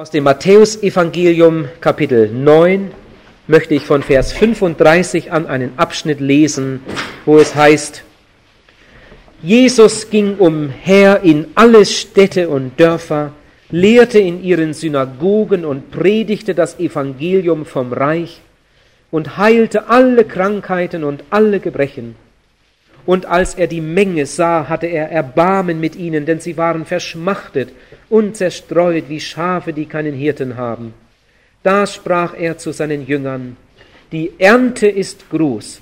Aus dem Matthäusevangelium Kapitel 9 möchte ich von Vers 35 an einen Abschnitt lesen, wo es heißt, Jesus ging umher in alle Städte und Dörfer, lehrte in ihren Synagogen und predigte das Evangelium vom Reich und heilte alle Krankheiten und alle Gebrechen. Und als er die Menge sah, hatte er Erbarmen mit ihnen, denn sie waren verschmachtet und zerstreut wie Schafe, die keinen Hirten haben. Da sprach er zu seinen Jüngern, die Ernte ist groß,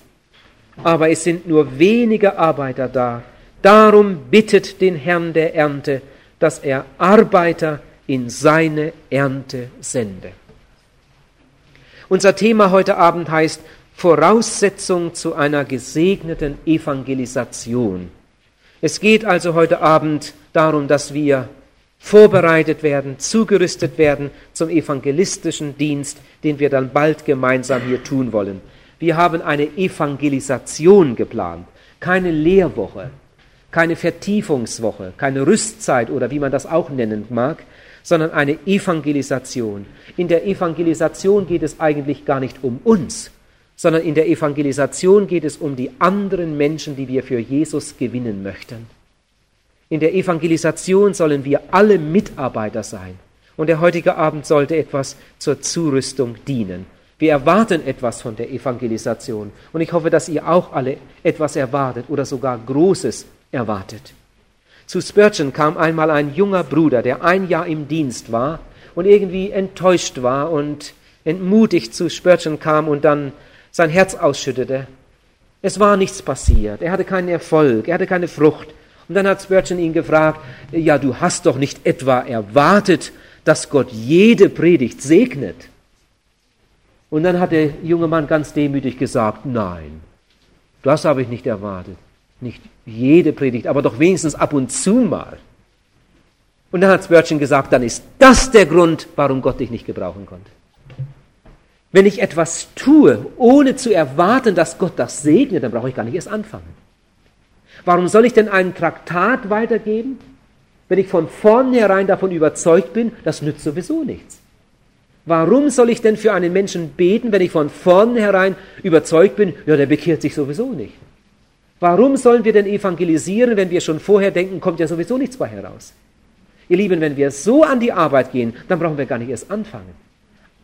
aber es sind nur wenige Arbeiter da. Darum bittet den Herrn der Ernte, dass er Arbeiter in seine Ernte sende. Unser Thema heute Abend heißt Voraussetzung zu einer gesegneten Evangelisation. Es geht also heute Abend darum, dass wir vorbereitet werden, zugerüstet werden zum evangelistischen Dienst, den wir dann bald gemeinsam hier tun wollen. Wir haben eine Evangelisation geplant, keine Lehrwoche, keine Vertiefungswoche, keine Rüstzeit oder wie man das auch nennen mag, sondern eine Evangelisation. In der Evangelisation geht es eigentlich gar nicht um uns, sondern in der Evangelisation geht es um die anderen Menschen, die wir für Jesus gewinnen möchten. In der Evangelisation sollen wir alle Mitarbeiter sein. Und der heutige Abend sollte etwas zur Zurüstung dienen. Wir erwarten etwas von der Evangelisation. Und ich hoffe, dass ihr auch alle etwas erwartet oder sogar Großes erwartet. Zu Spurgeon kam einmal ein junger Bruder, der ein Jahr im Dienst war und irgendwie enttäuscht war und entmutigt zu Spurgeon kam und dann sein Herz ausschüttete. Es war nichts passiert. Er hatte keinen Erfolg. Er hatte keine Frucht. Und dann hat Spurgeon ihn gefragt, ja, du hast doch nicht etwa erwartet, dass Gott jede Predigt segnet. Und dann hat der junge Mann ganz demütig gesagt, nein, das habe ich nicht erwartet. Nicht jede Predigt, aber doch wenigstens ab und zu mal. Und dann hat Spurgeon gesagt, dann ist das der Grund, warum Gott dich nicht gebrauchen konnte. Wenn ich etwas tue, ohne zu erwarten, dass Gott das segnet, dann brauche ich gar nicht erst anfangen. Warum soll ich denn einen Traktat weitergeben, wenn ich von vornherein davon überzeugt bin, das nützt sowieso nichts? Warum soll ich denn für einen Menschen beten, wenn ich von vornherein überzeugt bin, ja, der bekehrt sich sowieso nicht? Warum sollen wir denn evangelisieren, wenn wir schon vorher denken, kommt ja sowieso nichts bei heraus? Ihr Lieben, wenn wir so an die Arbeit gehen, dann brauchen wir gar nicht erst anfangen.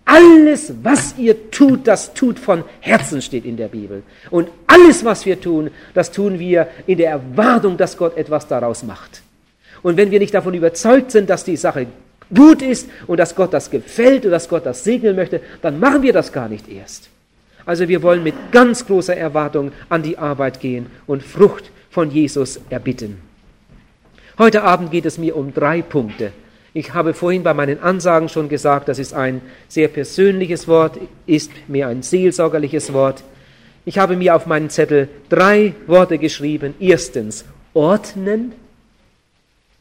Alles, was ihr tut, das tut von Herzen, steht in der Bibel. Und alles, was wir tun, das tun wir in der Erwartung, dass Gott etwas daraus macht. Und wenn wir nicht davon überzeugt sind, dass die Sache gut ist und dass Gott das gefällt und dass Gott das segnen möchte, dann machen wir das gar nicht erst. Also wir wollen mit ganz großer Erwartung an die Arbeit gehen und Frucht von Jesus erbitten. Heute Abend geht es mir um drei Punkte, ich habe vorhin bei meinen Ansagen schon gesagt, das ist ein sehr persönliches Wort, ist mir ein seelsorgerliches Wort. Ich habe mir auf meinen Zettel drei Worte geschrieben. Erstens ordnen,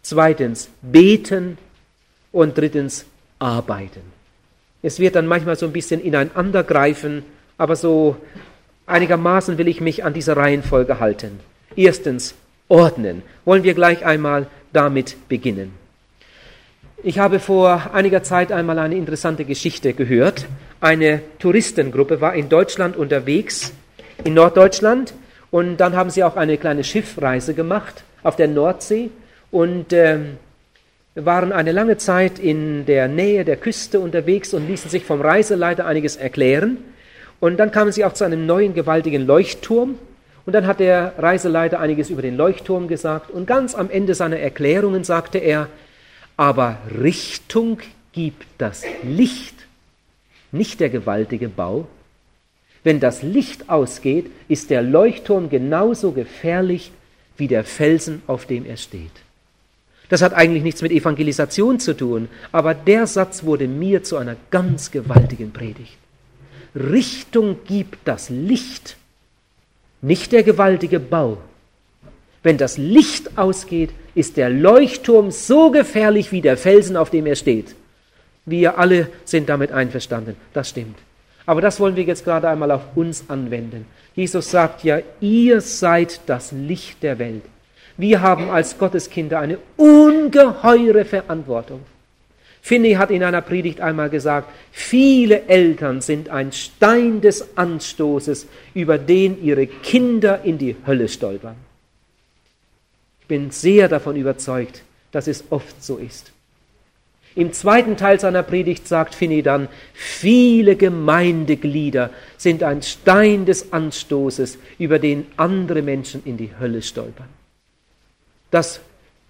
zweitens beten und drittens arbeiten. Es wird dann manchmal so ein bisschen ineinandergreifen, aber so einigermaßen will ich mich an dieser Reihenfolge halten. Erstens ordnen. Wollen wir gleich einmal damit beginnen. Ich habe vor einiger Zeit einmal eine interessante Geschichte gehört. Eine Touristengruppe war in Deutschland unterwegs, in Norddeutschland, und dann haben sie auch eine kleine Schiffreise gemacht auf der Nordsee und äh, waren eine lange Zeit in der Nähe der Küste unterwegs und ließen sich vom Reiseleiter einiges erklären. Und dann kamen sie auch zu einem neuen gewaltigen Leuchtturm. Und dann hat der Reiseleiter einiges über den Leuchtturm gesagt. Und ganz am Ende seiner Erklärungen sagte er, aber Richtung gibt das Licht, nicht der gewaltige Bau. Wenn das Licht ausgeht, ist der Leuchtturm genauso gefährlich wie der Felsen, auf dem er steht. Das hat eigentlich nichts mit Evangelisation zu tun, aber der Satz wurde mir zu einer ganz gewaltigen Predigt. Richtung gibt das Licht, nicht der gewaltige Bau. Wenn das Licht ausgeht, ist der Leuchtturm so gefährlich wie der Felsen, auf dem er steht. Wir alle sind damit einverstanden. Das stimmt. Aber das wollen wir jetzt gerade einmal auf uns anwenden. Jesus sagt ja, ihr seid das Licht der Welt. Wir haben als Gotteskinder eine ungeheure Verantwortung. Finney hat in einer Predigt einmal gesagt, viele Eltern sind ein Stein des Anstoßes, über den ihre Kinder in die Hölle stolpern. Bin sehr davon überzeugt, dass es oft so ist. Im zweiten Teil seiner Predigt sagt Finney dann, viele Gemeindeglieder sind ein Stein des Anstoßes, über den andere Menschen in die Hölle stolpern. Das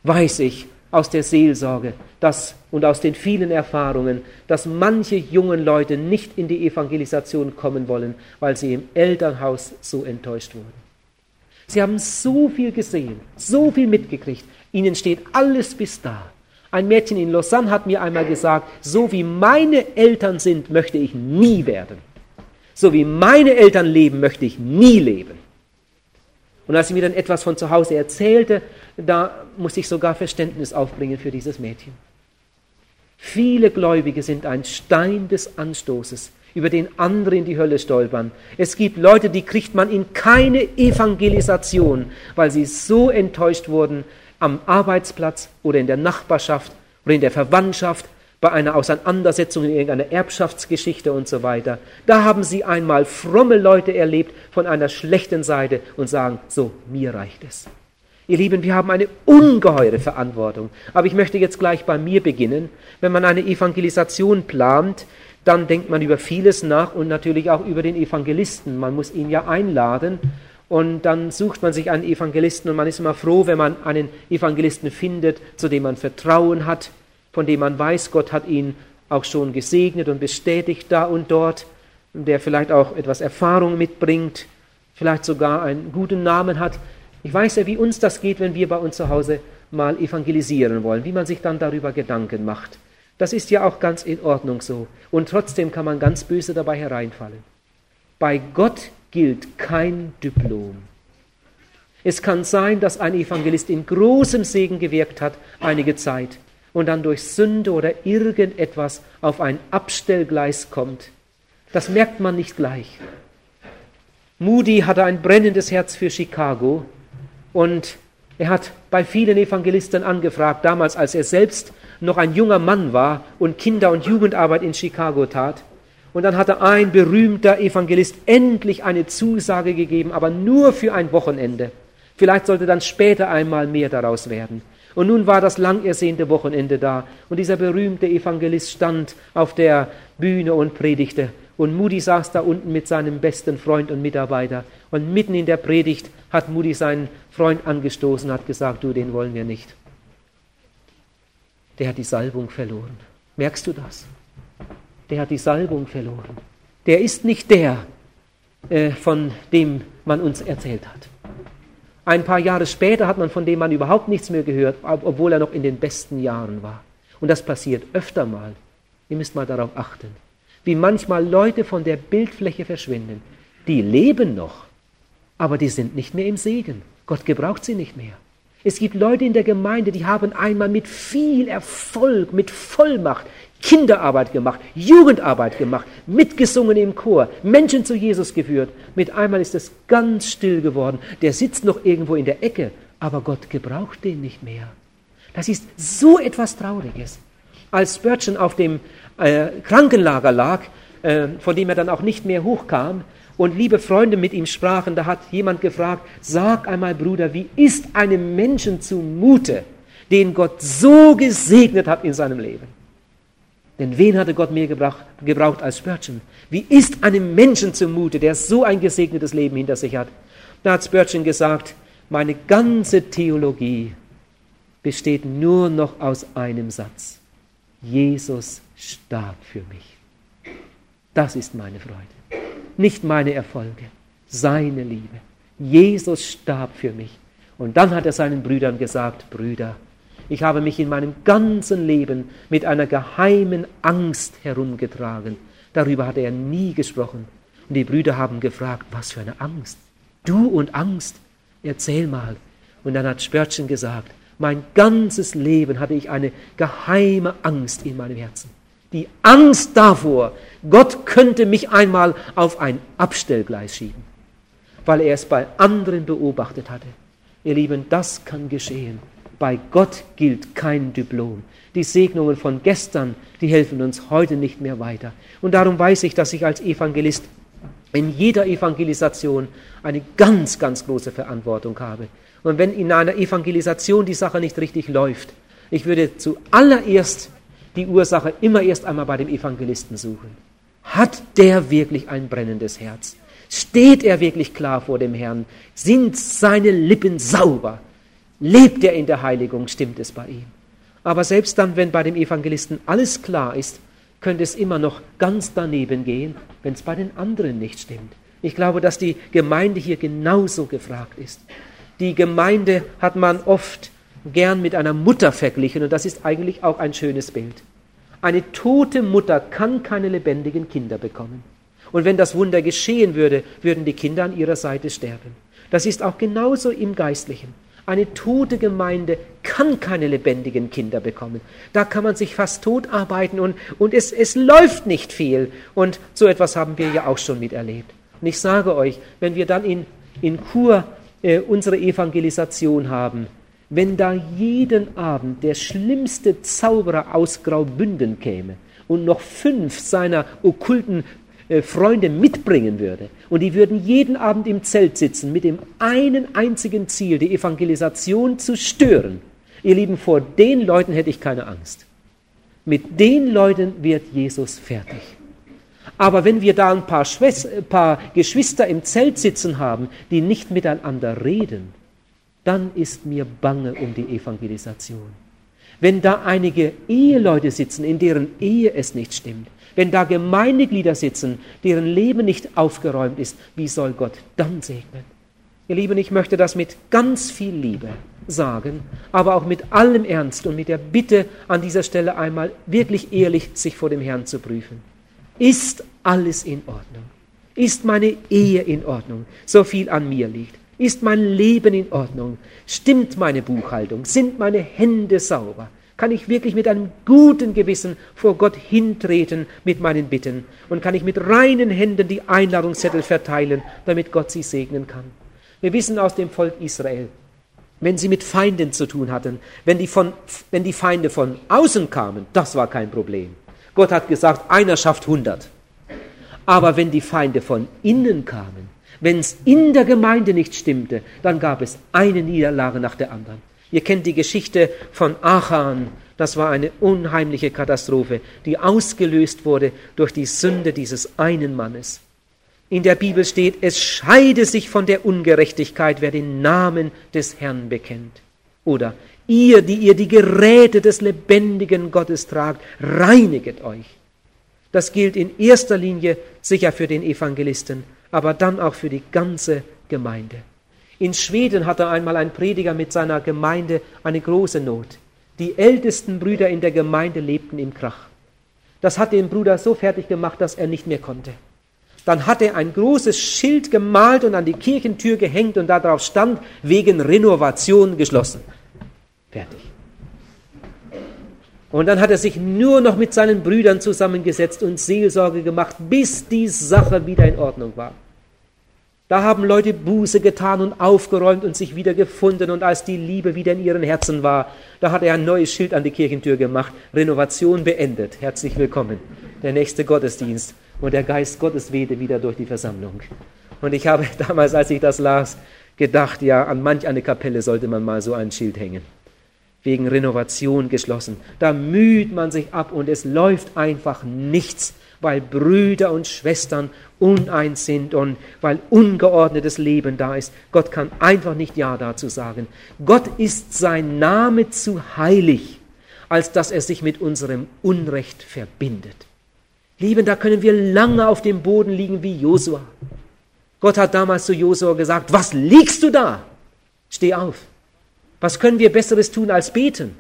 weiß ich aus der Seelsorge dass, und aus den vielen Erfahrungen, dass manche jungen Leute nicht in die Evangelisation kommen wollen, weil sie im Elternhaus so enttäuscht wurden. Sie haben so viel gesehen, so viel mitgekriegt, ihnen steht alles bis da. Ein Mädchen in Lausanne hat mir einmal gesagt, so wie meine Eltern sind, möchte ich nie werden. So wie meine Eltern leben, möchte ich nie leben. Und als sie mir dann etwas von zu Hause erzählte, da musste ich sogar Verständnis aufbringen für dieses Mädchen. Viele Gläubige sind ein Stein des Anstoßes, über den andere in die Hölle stolpern. Es gibt Leute, die kriegt man in keine Evangelisation, weil sie so enttäuscht wurden am Arbeitsplatz oder in der Nachbarschaft oder in der Verwandtschaft, bei einer Auseinandersetzung in irgendeiner Erbschaftsgeschichte und so weiter. Da haben sie einmal fromme Leute erlebt von einer schlechten Seite und sagen, so, mir reicht es. Ihr Lieben, wir haben eine ungeheure Verantwortung. Aber ich möchte jetzt gleich bei mir beginnen. Wenn man eine Evangelisation plant, dann denkt man über vieles nach und natürlich auch über den Evangelisten. Man muss ihn ja einladen und dann sucht man sich einen Evangelisten und man ist immer froh, wenn man einen Evangelisten findet, zu dem man Vertrauen hat, von dem man weiß, Gott hat ihn auch schon gesegnet und bestätigt da und dort, der vielleicht auch etwas Erfahrung mitbringt, vielleicht sogar einen guten Namen hat. Ich weiß ja, wie uns das geht, wenn wir bei uns zu Hause mal evangelisieren wollen, wie man sich dann darüber Gedanken macht. Das ist ja auch ganz in Ordnung so. Und trotzdem kann man ganz böse dabei hereinfallen. Bei Gott gilt kein Diplom. Es kann sein, dass ein Evangelist in großem Segen gewirkt hat, einige Zeit, und dann durch Sünde oder irgendetwas auf ein Abstellgleis kommt. Das merkt man nicht gleich. Moody hatte ein brennendes Herz für Chicago und er hat bei vielen Evangelisten angefragt, damals als er selbst noch ein junger Mann war und Kinder- und Jugendarbeit in Chicago tat. Und dann hatte ein berühmter Evangelist endlich eine Zusage gegeben, aber nur für ein Wochenende. Vielleicht sollte dann später einmal mehr daraus werden. Und nun war das lang ersehnte Wochenende da. Und dieser berühmte Evangelist stand auf der Bühne und predigte. Und Moody saß da unten mit seinem besten Freund und Mitarbeiter. Und mitten in der Predigt hat Moody seinen Freund angestoßen und hat gesagt, du, den wollen wir nicht. Der hat die Salbung verloren. Merkst du das? der hat die Salbung verloren. Der ist nicht der, äh, von dem man uns erzählt hat. Ein paar Jahre später hat man von dem man überhaupt nichts mehr gehört, obwohl er noch in den besten Jahren war. Und das passiert öfter mal. Ihr müsst mal darauf achten. Wie manchmal Leute von der Bildfläche verschwinden. Die leben noch, aber die sind nicht mehr im Segen. Gott gebraucht sie nicht mehr. Es gibt Leute in der Gemeinde, die haben einmal mit viel Erfolg, mit Vollmacht Kinderarbeit gemacht, Jugendarbeit gemacht, mitgesungen im Chor, Menschen zu Jesus geführt. Mit einmal ist es ganz still geworden. Der sitzt noch irgendwo in der Ecke, aber Gott gebraucht den nicht mehr. Das ist so etwas Trauriges. Als Spurgeon auf dem äh, Krankenlager lag, äh, von dem er dann auch nicht mehr hochkam, und liebe Freunde mit ihm sprachen, da hat jemand gefragt, sag einmal Bruder, wie ist einem Menschen zumute, den Gott so gesegnet hat in seinem Leben? Denn wen hatte Gott mehr gebraucht, gebraucht als Spurgeon? Wie ist einem Menschen zumute, der so ein gesegnetes Leben hinter sich hat? Da hat Spurgeon gesagt, meine ganze Theologie besteht nur noch aus einem Satz. Jesus starb für mich. Das ist meine Freude. Nicht meine Erfolge, seine Liebe. Jesus starb für mich. Und dann hat er seinen Brüdern gesagt, Brüder, ich habe mich in meinem ganzen Leben mit einer geheimen Angst herumgetragen. Darüber hat er nie gesprochen. Und die Brüder haben gefragt, was für eine Angst? Du und Angst? Erzähl mal. Und dann hat Spörtchen gesagt, mein ganzes Leben hatte ich eine geheime Angst in meinem Herzen. Die Angst davor, Gott könnte mich einmal auf ein Abstellgleis schieben, weil er es bei anderen beobachtet hatte. Ihr Lieben, das kann geschehen Bei Gott gilt kein Diplom. Die Segnungen von gestern, die helfen uns heute nicht mehr weiter. Und darum weiß ich, dass ich als Evangelist in jeder Evangelisation eine ganz, ganz große Verantwortung habe. Und wenn in einer Evangelisation die Sache nicht richtig läuft, ich würde zuallererst die Ursache immer erst einmal bei dem Evangelisten suchen. Hat der wirklich ein brennendes Herz? Steht er wirklich klar vor dem Herrn? Sind seine Lippen sauber? Lebt er in der Heiligung? Stimmt es bei ihm? Aber selbst dann, wenn bei dem Evangelisten alles klar ist, könnte es immer noch ganz daneben gehen, wenn es bei den anderen nicht stimmt. Ich glaube, dass die Gemeinde hier genauso gefragt ist. Die Gemeinde hat man oft gern mit einer Mutter verglichen und das ist eigentlich auch ein schönes Bild. Eine tote Mutter kann keine lebendigen Kinder bekommen. Und wenn das Wunder geschehen würde, würden die Kinder an ihrer Seite sterben. Das ist auch genauso im Geistlichen. Eine tote Gemeinde kann keine lebendigen Kinder bekommen. Da kann man sich fast tot arbeiten und, und es, es läuft nicht viel. Und so etwas haben wir ja auch schon miterlebt. Und ich sage euch, wenn wir dann in, in Kur äh, unsere Evangelisation haben, wenn da jeden Abend der schlimmste Zauberer aus Graubünden käme und noch fünf seiner okkulten äh, Freunde mitbringen würde und die würden jeden Abend im Zelt sitzen mit dem einen einzigen Ziel, die Evangelisation zu stören. Ihr Lieben, vor den Leuten hätte ich keine Angst. Mit den Leuten wird Jesus fertig. Aber wenn wir da ein paar, Schwester, ein paar Geschwister im Zelt sitzen haben, die nicht miteinander reden, dann ist mir bange um die Evangelisation. Wenn da einige Eheleute sitzen, in deren Ehe es nicht stimmt, wenn da Gemeindeglieder sitzen, deren Leben nicht aufgeräumt ist, wie soll Gott dann segnen? Ihr Lieben, ich möchte das mit ganz viel Liebe sagen, aber auch mit allem Ernst und mit der Bitte an dieser Stelle einmal wirklich ehrlich sich vor dem Herrn zu prüfen. Ist alles in Ordnung? Ist meine Ehe in Ordnung, so viel an mir liegt? Ist mein Leben in Ordnung? Stimmt meine Buchhaltung? Sind meine Hände sauber? Kann ich wirklich mit einem guten Gewissen vor Gott hintreten mit meinen Bitten? Und kann ich mit reinen Händen die Einladungszettel verteilen, damit Gott sie segnen kann? Wir wissen aus dem Volk Israel, wenn sie mit Feinden zu tun hatten, wenn die, von, wenn die Feinde von außen kamen, das war kein Problem. Gott hat gesagt, einer schafft hundert. Aber wenn die Feinde von innen kamen, wenn es in der Gemeinde nicht stimmte, dann gab es eine Niederlage nach der anderen. Ihr kennt die Geschichte von Achan. Das war eine unheimliche Katastrophe, die ausgelöst wurde durch die Sünde dieses einen Mannes. In der Bibel steht, es scheide sich von der Ungerechtigkeit, wer den Namen des Herrn bekennt. Oder ihr, die ihr die Geräte des lebendigen Gottes tragt, reiniget euch. Das gilt in erster Linie sicher für den Evangelisten, aber dann auch für die ganze Gemeinde. In Schweden hatte einmal ein Prediger mit seiner Gemeinde eine große Not. Die ältesten Brüder in der Gemeinde lebten im Krach. Das hat den Bruder so fertig gemacht, dass er nicht mehr konnte. Dann hat er ein großes Schild gemalt und an die Kirchentür gehängt und darauf stand, wegen Renovation geschlossen. Fertig. Und dann hat er sich nur noch mit seinen Brüdern zusammengesetzt und Seelsorge gemacht, bis die Sache wieder in Ordnung war. Da haben Leute Buße getan und aufgeräumt und sich wieder gefunden. Und als die Liebe wieder in ihren Herzen war, da hat er ein neues Schild an die Kirchentür gemacht. Renovation beendet. Herzlich willkommen. Der nächste Gottesdienst. Und der Geist Gottes wehte wieder durch die Versammlung. Und ich habe damals, als ich das las, gedacht, ja, an manch eine Kapelle sollte man mal so ein Schild hängen. Wegen Renovation geschlossen. Da müht man sich ab und es läuft einfach nichts weil Brüder und Schwestern uneins sind und weil ungeordnetes Leben da ist. Gott kann einfach nicht Ja dazu sagen. Gott ist sein Name zu heilig, als dass er sich mit unserem Unrecht verbindet. Lieben, da können wir lange auf dem Boden liegen wie Josua. Gott hat damals zu Josua gesagt, was liegst du da? Steh auf. Was können wir Besseres tun als beten?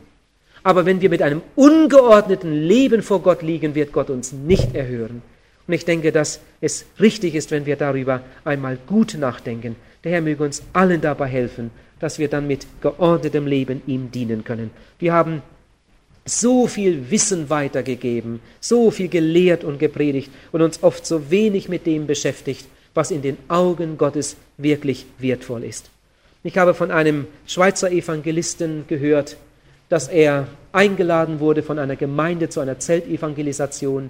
Aber wenn wir mit einem ungeordneten Leben vor Gott liegen, wird Gott uns nicht erhören. Und ich denke, dass es richtig ist, wenn wir darüber einmal gut nachdenken. Der Herr möge uns allen dabei helfen, dass wir dann mit geordnetem Leben ihm dienen können. Wir haben so viel Wissen weitergegeben, so viel gelehrt und gepredigt und uns oft so wenig mit dem beschäftigt, was in den Augen Gottes wirklich wertvoll ist. Ich habe von einem Schweizer Evangelisten gehört, dass er eingeladen wurde von einer Gemeinde zu einer Zeltevangelisation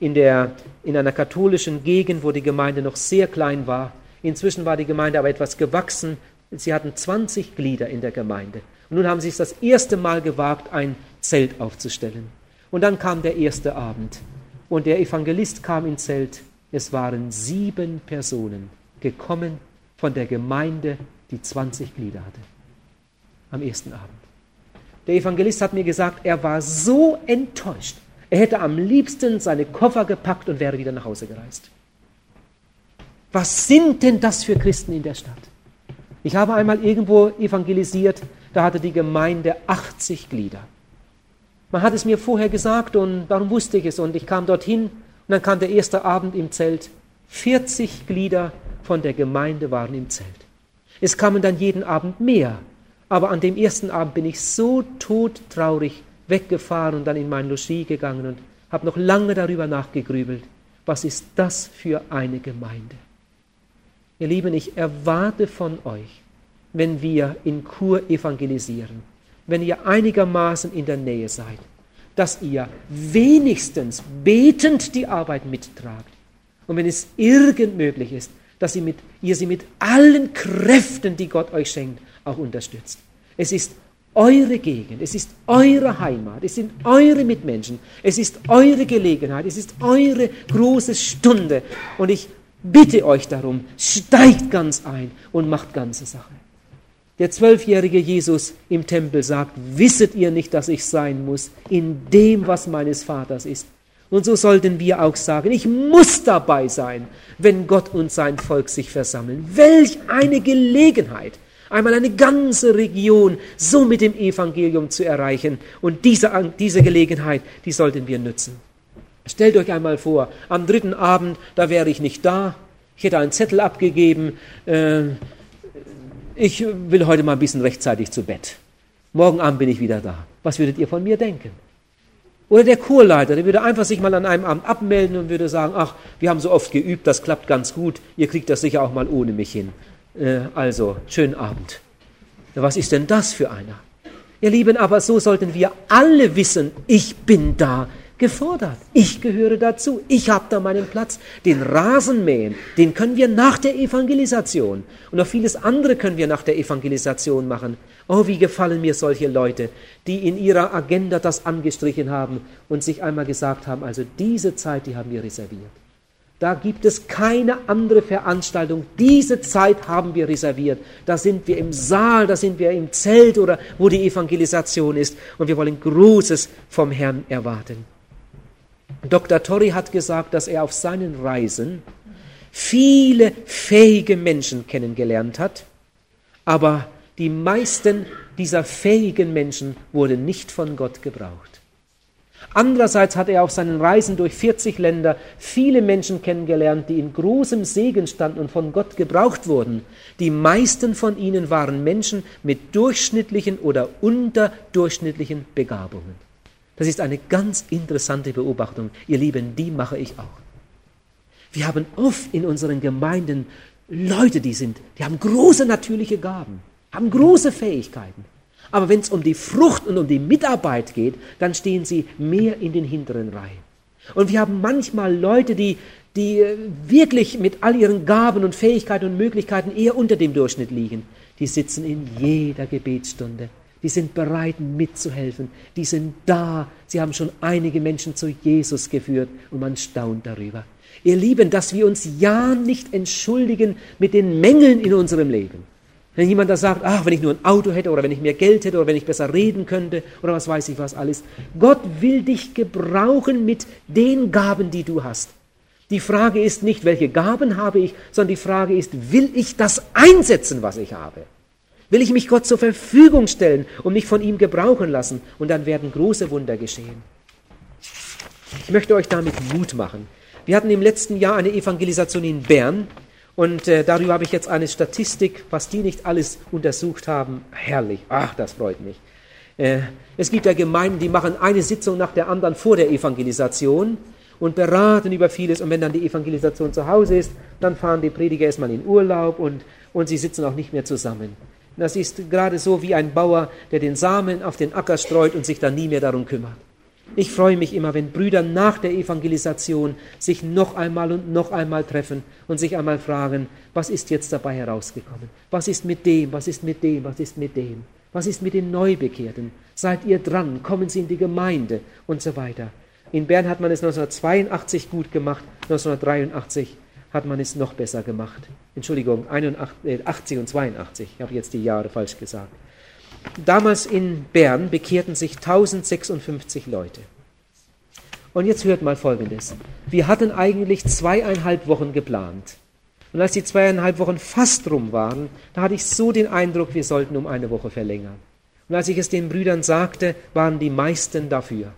in, der, in einer katholischen Gegend, wo die Gemeinde noch sehr klein war. Inzwischen war die Gemeinde aber etwas gewachsen. Sie hatten 20 Glieder in der Gemeinde. Und nun haben sie es das erste Mal gewagt, ein Zelt aufzustellen. Und dann kam der erste Abend. Und der Evangelist kam ins Zelt. Es waren sieben Personen gekommen von der Gemeinde die 20 Glieder hatte. Am ersten Abend. Der Evangelist hat mir gesagt, er war so enttäuscht. Er hätte am liebsten seine Koffer gepackt und wäre wieder nach Hause gereist. Was sind denn das für Christen in der Stadt? Ich habe einmal irgendwo evangelisiert, da hatte die Gemeinde 80 Glieder. Man hat es mir vorher gesagt und darum wusste ich es und ich kam dorthin und dann kam der erste Abend im Zelt. 40 Glieder von der Gemeinde waren im Zelt. Es kamen dann jeden Abend mehr. Aber an dem ersten Abend bin ich so todtraurig weggefahren und dann in mein Logis gegangen und habe noch lange darüber nachgegrübelt. Was ist das für eine Gemeinde? Ihr Lieben, ich erwarte von euch, wenn wir in Kur evangelisieren, wenn ihr einigermaßen in der Nähe seid, dass ihr wenigstens betend die Arbeit mittragt. Und wenn es irgend möglich ist, dass ihr, mit, ihr sie mit allen Kräften, die Gott euch schenkt, auch unterstützt. Es ist eure Gegend, es ist eure Heimat, es sind eure Mitmenschen, es ist eure Gelegenheit, es ist eure große Stunde. Und ich bitte euch darum, steigt ganz ein und macht ganze Sache. Der zwölfjährige Jesus im Tempel sagt, wisset ihr nicht, dass ich sein muss in dem, was meines Vaters ist? Und so sollten wir auch sagen, ich muss dabei sein, wenn Gott und sein Volk sich versammeln. Welch eine Gelegenheit, einmal eine ganze Region so mit dem Evangelium zu erreichen. Und diese, diese Gelegenheit, die sollten wir nützen. Stellt euch einmal vor, am dritten Abend, da wäre ich nicht da. Ich hätte einen Zettel abgegeben. Äh, ich will heute mal ein bisschen rechtzeitig zu Bett. Morgen Abend bin ich wieder da. Was würdet ihr von mir denken? Oder der Chorleiter, der würde einfach sich mal an einem Abend abmelden und würde sagen, ach, wir haben so oft geübt, das klappt ganz gut, ihr kriegt das sicher auch mal ohne mich hin. Äh, also, schönen Abend. Was ist denn das für einer? Ihr Lieben, aber so sollten wir alle wissen, ich bin da, gefordert. Ich gehöre dazu. Ich habe da meinen Platz. Den Rasenmähen, den können wir nach der Evangelisation. Und noch vieles andere können wir nach der Evangelisation machen. Oh, wie gefallen mir solche Leute, die in ihrer Agenda das angestrichen haben und sich einmal gesagt haben, also diese Zeit, die haben wir reserviert. Da gibt es keine andere Veranstaltung. Diese Zeit haben wir reserviert. Da sind wir im Saal, da sind wir im Zelt oder wo die Evangelisation ist. Und wir wollen Großes vom Herrn erwarten. Dr. Torrey hat gesagt, dass er auf seinen Reisen viele fähige Menschen kennengelernt hat, aber die meisten dieser fähigen Menschen wurden nicht von Gott gebraucht. Andererseits hat er auf seinen Reisen durch 40 Länder viele Menschen kennengelernt, die in großem Segen standen und von Gott gebraucht wurden. Die meisten von ihnen waren Menschen mit durchschnittlichen oder unterdurchschnittlichen Begabungen. Das ist eine ganz interessante Beobachtung. Ihr Lieben, die mache ich auch. Wir haben oft in unseren Gemeinden Leute, die sind, die haben große natürliche Gaben, haben große Fähigkeiten. Aber wenn es um die Frucht und um die Mitarbeit geht, dann stehen sie mehr in den hinteren Reihen. Und wir haben manchmal Leute, die, die äh, wirklich mit all ihren Gaben und Fähigkeiten und Möglichkeiten eher unter dem Durchschnitt liegen. Die sitzen in jeder Gebetsstunde die sind bereit mitzuhelfen, die sind da. Sie haben schon einige Menschen zu Jesus geführt und man staunt darüber. Ihr Lieben, dass wir uns ja nicht entschuldigen mit den Mängeln in unserem Leben. Wenn jemand da sagt, ach, wenn ich nur ein Auto hätte oder wenn ich mehr Geld hätte oder wenn ich besser reden könnte oder was weiß ich was alles. Gott will dich gebrauchen mit den Gaben, die du hast. Die Frage ist nicht, welche Gaben habe ich, sondern die Frage ist, will ich das einsetzen, was ich habe? Will ich mich Gott zur Verfügung stellen und mich von ihm gebrauchen lassen und dann werden große Wunder geschehen. Ich möchte euch damit Mut machen. Wir hatten im letzten Jahr eine Evangelisation in Bern und äh, darüber habe ich jetzt eine Statistik, was die nicht alles untersucht haben. Herrlich, ach, das freut mich. Äh, es gibt ja Gemeinden, die machen eine Sitzung nach der anderen vor der Evangelisation und beraten über vieles. Und wenn dann die Evangelisation zu Hause ist, dann fahren die Prediger erstmal in Urlaub und, und sie sitzen auch nicht mehr zusammen. Das ist gerade so wie ein Bauer, der den Samen auf den Acker streut und sich dann nie mehr darum kümmert. Ich freue mich immer, wenn Brüder nach der Evangelisation sich noch einmal und noch einmal treffen und sich einmal fragen, was ist jetzt dabei herausgekommen? Was ist mit dem? Was ist mit dem? Was ist mit dem? Was ist mit den Neubekehrten? Seid ihr dran? Kommen Sie in die Gemeinde? Und so weiter. In Bern hat man es 1982 gut gemacht, 1983 hat man es noch besser gemacht. Entschuldigung, 81, 80 äh, und 82, ich habe jetzt die Jahre falsch gesagt. Damals in Bern bekehrten sich 1056 Leute. Und jetzt hört mal Folgendes. Wir hatten eigentlich zweieinhalb Wochen geplant. Und als die zweieinhalb Wochen fast rum waren, da hatte ich so den Eindruck, wir sollten um eine Woche verlängern. Und als ich es den Brüdern sagte, waren die meisten dafür.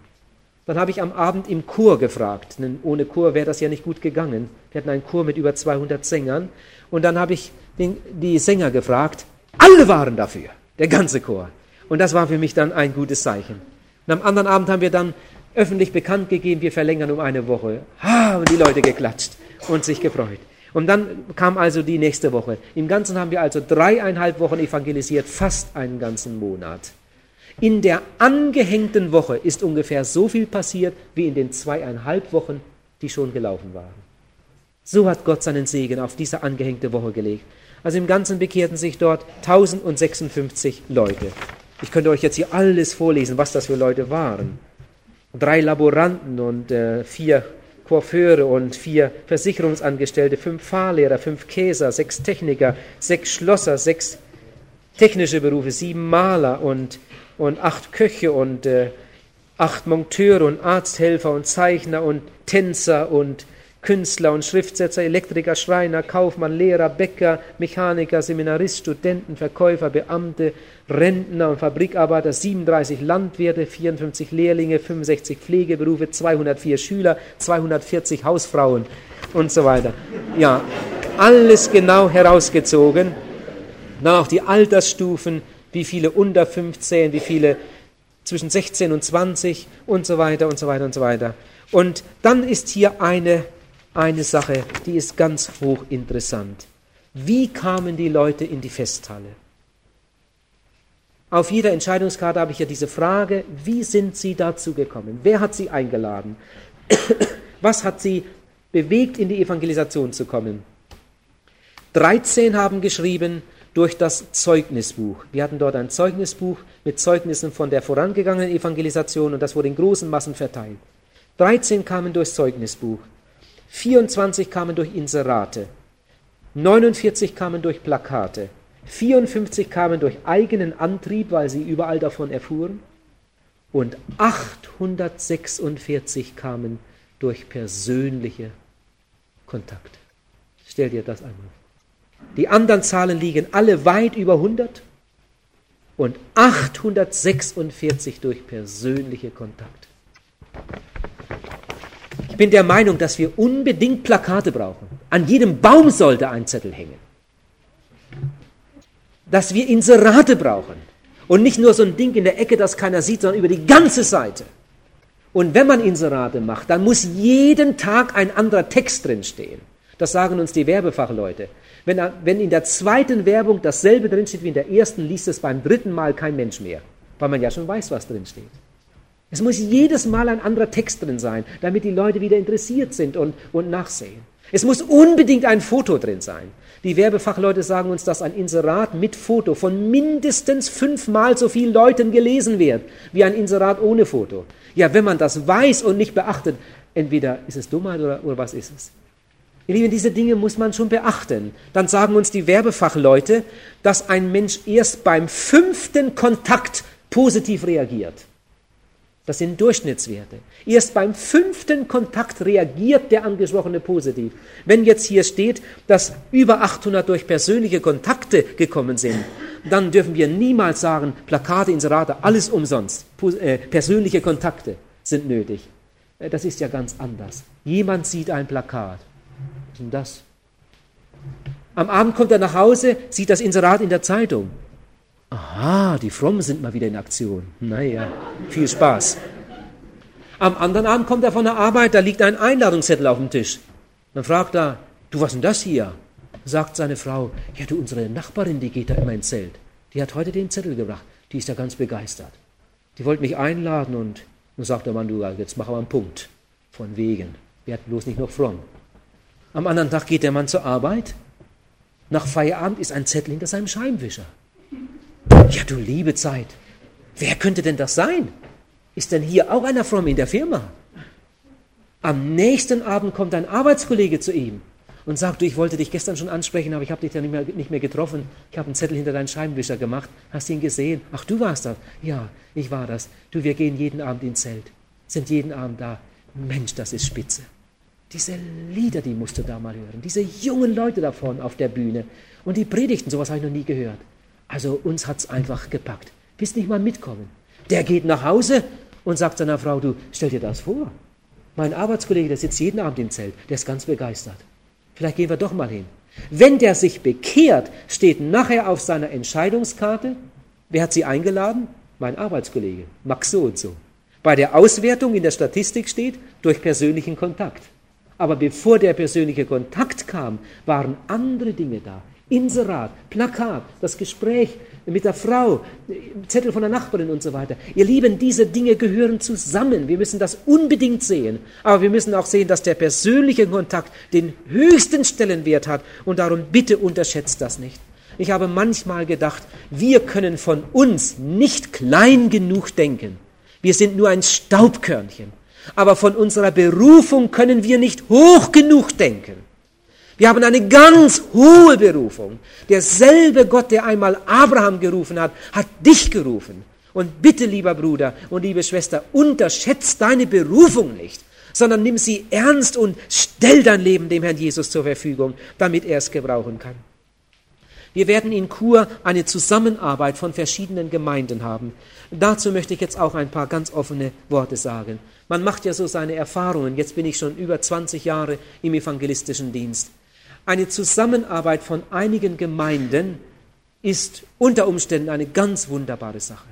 Dann habe ich am Abend im Chor gefragt, denn ohne Chor wäre das ja nicht gut gegangen. Wir hatten einen Chor mit über 200 Sängern. Und dann habe ich den, die Sänger gefragt, alle waren dafür. Der ganze Chor. Und das war für mich dann ein gutes Zeichen. Und am anderen Abend haben wir dann öffentlich bekannt gegeben, wir verlängern um eine Woche. Ha, und die Leute geklatscht und sich gefreut. Und dann kam also die nächste Woche. Im Ganzen haben wir also dreieinhalb Wochen evangelisiert, fast einen ganzen Monat. In der angehängten Woche ist ungefähr so viel passiert wie in den zweieinhalb Wochen, die schon gelaufen waren. So hat Gott seinen Segen auf diese angehängte Woche gelegt. Also im Ganzen bekehrten sich dort 1056 Leute. Ich könnte euch jetzt hier alles vorlesen, was das für Leute waren. Drei Laboranten und äh, vier Coiffeure und vier Versicherungsangestellte, fünf Fahrlehrer, fünf Käser, sechs Techniker, sechs Schlosser, sechs technische Berufe, sieben Maler und, und acht Köche und äh, acht Monteure und Arzthelfer und Zeichner und Tänzer und Künstler und Schriftsetzer, Elektriker, Schreiner, Kaufmann, Lehrer, Bäcker, Mechaniker, Seminarist, Studenten, Verkäufer, Beamte, Rentner und Fabrikarbeiter, 37 Landwirte, 54 Lehrlinge, 65 Pflegeberufe, 204 Schüler, 240 Hausfrauen und so weiter. Ja, alles genau herausgezogen. Dann auch die Altersstufen, wie viele unter 15, wie viele zwischen 16 und 20 und so weiter und so weiter und so weiter. Und dann ist hier eine eine Sache, die ist ganz hochinteressant. Wie kamen die Leute in die Festhalle? Auf jeder Entscheidungskarte habe ich ja diese Frage, wie sind sie dazu gekommen? Wer hat sie eingeladen? Was hat sie bewegt, in die Evangelisation zu kommen? 13 haben geschrieben durch das Zeugnisbuch. Wir hatten dort ein Zeugnisbuch mit Zeugnissen von der vorangegangenen Evangelisation und das wurde in großen Massen verteilt. 13 kamen durchs Zeugnisbuch. 24 kamen durch Inserate, 49 kamen durch Plakate, 54 kamen durch eigenen Antrieb, weil sie überall davon erfuhren, und 846 kamen durch persönliche Kontakte. Stell dir das einmal. Die anderen Zahlen liegen alle weit über 100 und 846 durch persönliche Kontakte. Ich bin der Meinung, dass wir unbedingt Plakate brauchen. An jedem Baum sollte ein Zettel hängen. Dass wir Inserate brauchen. Und nicht nur so ein Ding in der Ecke, das keiner sieht, sondern über die ganze Seite. Und wenn man Inserate macht, dann muss jeden Tag ein anderer Text drinstehen. Das sagen uns die Werbefachleute. Wenn, wenn in der zweiten Werbung dasselbe drinsteht wie in der ersten, liest es beim dritten Mal kein Mensch mehr, weil man ja schon weiß, was drinsteht. Es muss jedes Mal ein anderer Text drin sein, damit die Leute wieder interessiert sind und, und nachsehen. Es muss unbedingt ein Foto drin sein. Die Werbefachleute sagen uns, dass ein Inserat mit Foto von mindestens fünfmal so vielen Leuten gelesen wird, wie ein Inserat ohne Foto. Ja, wenn man das weiß und nicht beachtet, entweder ist es Dummheit oder, oder was ist es? Ihr Lieben, diese Dinge muss man schon beachten. Dann sagen uns die Werbefachleute, dass ein Mensch erst beim fünften Kontakt positiv reagiert. Das sind Durchschnittswerte. Erst beim fünften Kontakt reagiert der Angesprochene positiv. Wenn jetzt hier steht, dass über 800 durch persönliche Kontakte gekommen sind, dann dürfen wir niemals sagen, Plakate, Inserate, alles umsonst. Äh, persönliche Kontakte sind nötig. Äh, das ist ja ganz anders. Jemand sieht ein Plakat. Was ist denn das? Am Abend kommt er nach Hause, sieht das Inserat in der Zeitung. Aha, die Frommen sind mal wieder in Aktion. Naja, viel Spaß. Am anderen Abend kommt er von der Arbeit, da liegt ein Einladungszettel auf dem Tisch. Dann fragt er, du, was ist denn das hier? Sagt seine Frau, ja du, unsere Nachbarin, die geht da immer ins Zelt. Die hat heute den Zettel gebracht. Die ist ja ganz begeistert. Die wollte mich einladen und dann sagt der Mann, du, jetzt machen wir einen Punkt. Von wegen. Werd bloß nicht noch fromm. Am anderen Tag geht der Mann zur Arbeit. Nach Feierabend ist ein Zettel hinter seinem Scheibenwischer. Ja, du liebe Zeit. Wer könnte denn das sein? Ist denn hier auch einer fromm in der Firma? Am nächsten Abend kommt ein Arbeitskollege zu ihm und sagt, du, ich wollte dich gestern schon ansprechen, aber ich habe dich ja nicht mehr, nicht mehr getroffen. Ich habe einen Zettel hinter deinen Scheibenwischer gemacht. Hast ihn gesehen? Ach, du warst das? Ja, ich war das. Du, wir gehen jeden Abend ins Zelt. Sind jeden Abend da. Mensch, das ist spitze. Diese Lieder, die musst du da mal hören. Diese jungen Leute da vorne auf der Bühne. Und die Predigten, sowas habe ich noch nie gehört. Also uns hat es einfach gepackt. Willst nicht mal mitkommen? Der geht nach Hause und sagt seiner Frau, du, stell dir das vor. Mein Arbeitskollege, der sitzt jeden Abend im Zelt, der ist ganz begeistert. Vielleicht gehen wir doch mal hin. Wenn der sich bekehrt, steht nachher auf seiner Entscheidungskarte, wer hat sie eingeladen? Mein Arbeitskollege, Max so und so. Bei der Auswertung in der Statistik steht, durch persönlichen Kontakt. Aber bevor der persönliche Kontakt kam, waren andere Dinge da. Inserat, Plakat, das Gespräch mit der Frau, Zettel von der Nachbarin und so weiter. Ihr Lieben, diese Dinge gehören zusammen. Wir müssen das unbedingt sehen. Aber wir müssen auch sehen, dass der persönliche Kontakt den höchsten Stellenwert hat. Und darum bitte unterschätzt das nicht. Ich habe manchmal gedacht, wir können von uns nicht klein genug denken. Wir sind nur ein Staubkörnchen. Aber von unserer Berufung können wir nicht hoch genug denken. Wir haben eine ganz hohe Berufung. Derselbe Gott, der einmal Abraham gerufen hat, hat dich gerufen. Und bitte, lieber Bruder und liebe Schwester, unterschätzt deine Berufung nicht, sondern nimm sie ernst und stell dein Leben dem Herrn Jesus zur Verfügung, damit er es gebrauchen kann. Wir werden in Chur eine Zusammenarbeit von verschiedenen Gemeinden haben. Dazu möchte ich jetzt auch ein paar ganz offene Worte sagen. Man macht ja so seine Erfahrungen. Jetzt bin ich schon über 20 Jahre im evangelistischen Dienst. Eine Zusammenarbeit von einigen Gemeinden ist unter Umständen eine ganz wunderbare Sache.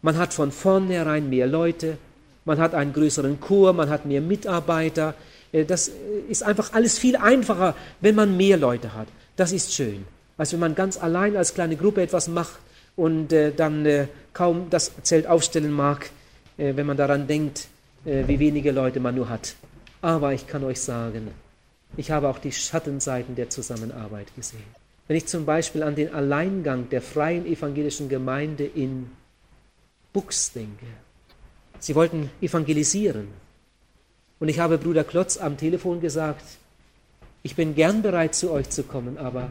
Man hat von vornherein mehr Leute, man hat einen größeren Chor, man hat mehr Mitarbeiter. Äh, das ist einfach alles viel einfacher, wenn man mehr Leute hat. Das ist schön. Als wenn man ganz allein als kleine Gruppe etwas macht und äh, dann äh, kaum das Zelt aufstellen mag, wenn man daran denkt, wie wenige Leute man nur hat. Aber ich kann euch sagen, ich habe auch die Schattenseiten der Zusammenarbeit gesehen. Wenn ich zum Beispiel an den Alleingang der freien evangelischen Gemeinde in Bux denke. Sie wollten evangelisieren. Und ich habe Bruder Klotz am Telefon gesagt, ich bin gern bereit, zu euch zu kommen, aber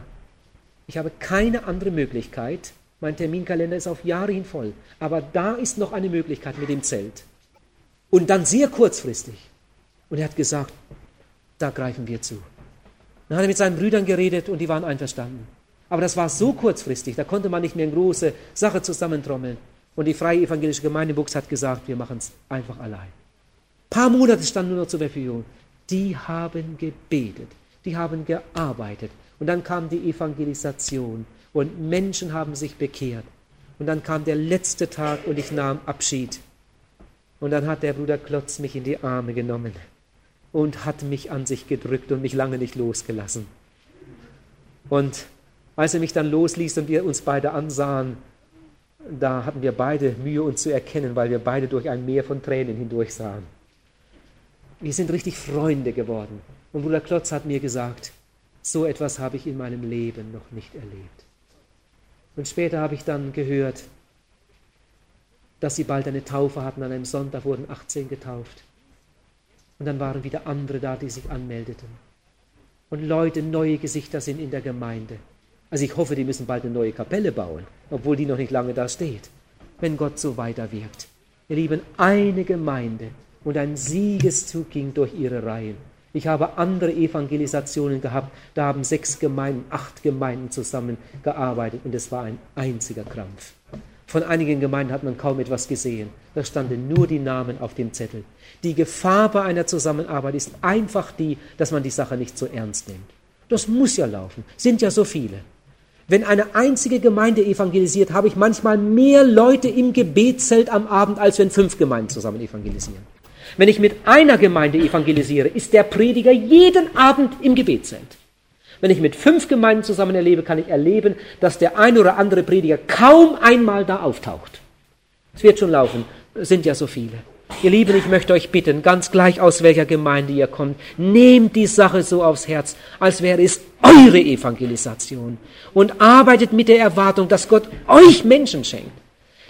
ich habe keine andere Möglichkeit. Mein Terminkalender ist auf Jahre hin voll. Aber da ist noch eine Möglichkeit mit dem Zelt. Und dann sehr kurzfristig. Und er hat gesagt, da greifen wir zu. Dann hat er mit seinen Brüdern geredet und die waren einverstanden. Aber das war so kurzfristig, da konnte man nicht mehr eine große Sache zusammentrommeln. Und die Freie Evangelische Gemeinde Buchs hat gesagt, wir machen es einfach allein. Ein paar Monate standen nur noch zur Verfügung. Die haben gebetet, die haben gearbeitet. Und dann kam die Evangelisation und Menschen haben sich bekehrt. Und dann kam der letzte Tag und ich nahm Abschied. Und dann hat der Bruder Klotz mich in die Arme genommen und hat mich an sich gedrückt und mich lange nicht losgelassen. Und als er mich dann losließ und wir uns beide ansahen, da hatten wir beide Mühe, uns zu erkennen, weil wir beide durch ein Meer von Tränen hindurch sahen. Wir sind richtig Freunde geworden. Und Bruder Klotz hat mir gesagt, so etwas habe ich in meinem Leben noch nicht erlebt. Und später habe ich dann gehört, dass sie bald eine Taufe hatten. An einem Sonntag wurden 18 getauft. Und dann waren wieder andere da, die sich anmeldeten. Und Leute, neue Gesichter sind in der Gemeinde. Also ich hoffe, die müssen bald eine neue Kapelle bauen, obwohl die noch nicht lange da steht, wenn Gott so weiter wirkt. Ihr Lieben, eine Gemeinde und ein Siegeszug ging durch ihre Reihen. Ich habe andere Evangelisationen gehabt, da haben sechs Gemeinden, acht Gemeinden zusammengearbeitet und es war ein einziger Krampf. Von einigen Gemeinden hat man kaum etwas gesehen. Da standen nur die Namen auf dem Zettel. Die Gefahr bei einer Zusammenarbeit ist einfach die, dass man die Sache nicht so ernst nimmt. Das muss ja laufen, sind ja so viele. Wenn eine einzige Gemeinde evangelisiert, habe ich manchmal mehr Leute im Gebetszelt am Abend, als wenn fünf Gemeinden zusammen evangelisieren. Wenn ich mit einer Gemeinde evangelisiere, ist der Prediger jeden Abend im Gebetszelt. Wenn ich mit fünf Gemeinden zusammen erlebe, kann ich erleben, dass der ein oder andere Prediger kaum einmal da auftaucht. Es wird schon laufen, es sind ja so viele. Ihr Lieben, ich möchte euch bitten, ganz gleich aus welcher Gemeinde ihr kommt, nehmt die Sache so aufs Herz, als wäre es eure Evangelisation und arbeitet mit der Erwartung, dass Gott euch Menschen schenkt.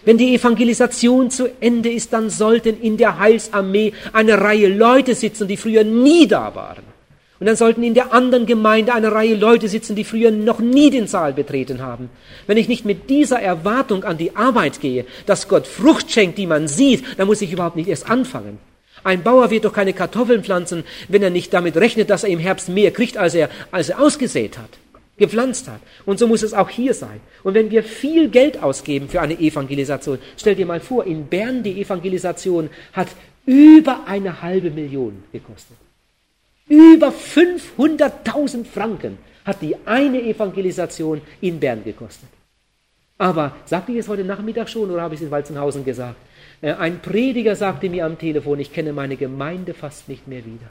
Wenn die Evangelisation zu Ende ist, dann sollten in der Heilsarmee eine Reihe Leute sitzen, die früher nie da waren. Und dann sollten in der anderen Gemeinde eine Reihe Leute sitzen, die früher noch nie den Saal betreten haben. Wenn ich nicht mit dieser Erwartung an die Arbeit gehe, dass Gott Frucht schenkt, die man sieht, dann muss ich überhaupt nicht erst anfangen. Ein Bauer wird doch keine Kartoffeln pflanzen, wenn er nicht damit rechnet, dass er im Herbst mehr kriegt, als er, als er ausgesät hat, gepflanzt hat. Und so muss es auch hier sein. Und wenn wir viel Geld ausgeben für eine Evangelisation, stell dir mal vor, in Bern die Evangelisation hat über eine halbe Million gekostet. Über 500.000 Franken hat die eine Evangelisation in Bern gekostet. Aber sagte ich es heute Nachmittag schon oder habe ich es in Walzenhausen gesagt? Äh, ein Prediger sagte mir am Telefon, ich kenne meine Gemeinde fast nicht mehr wieder.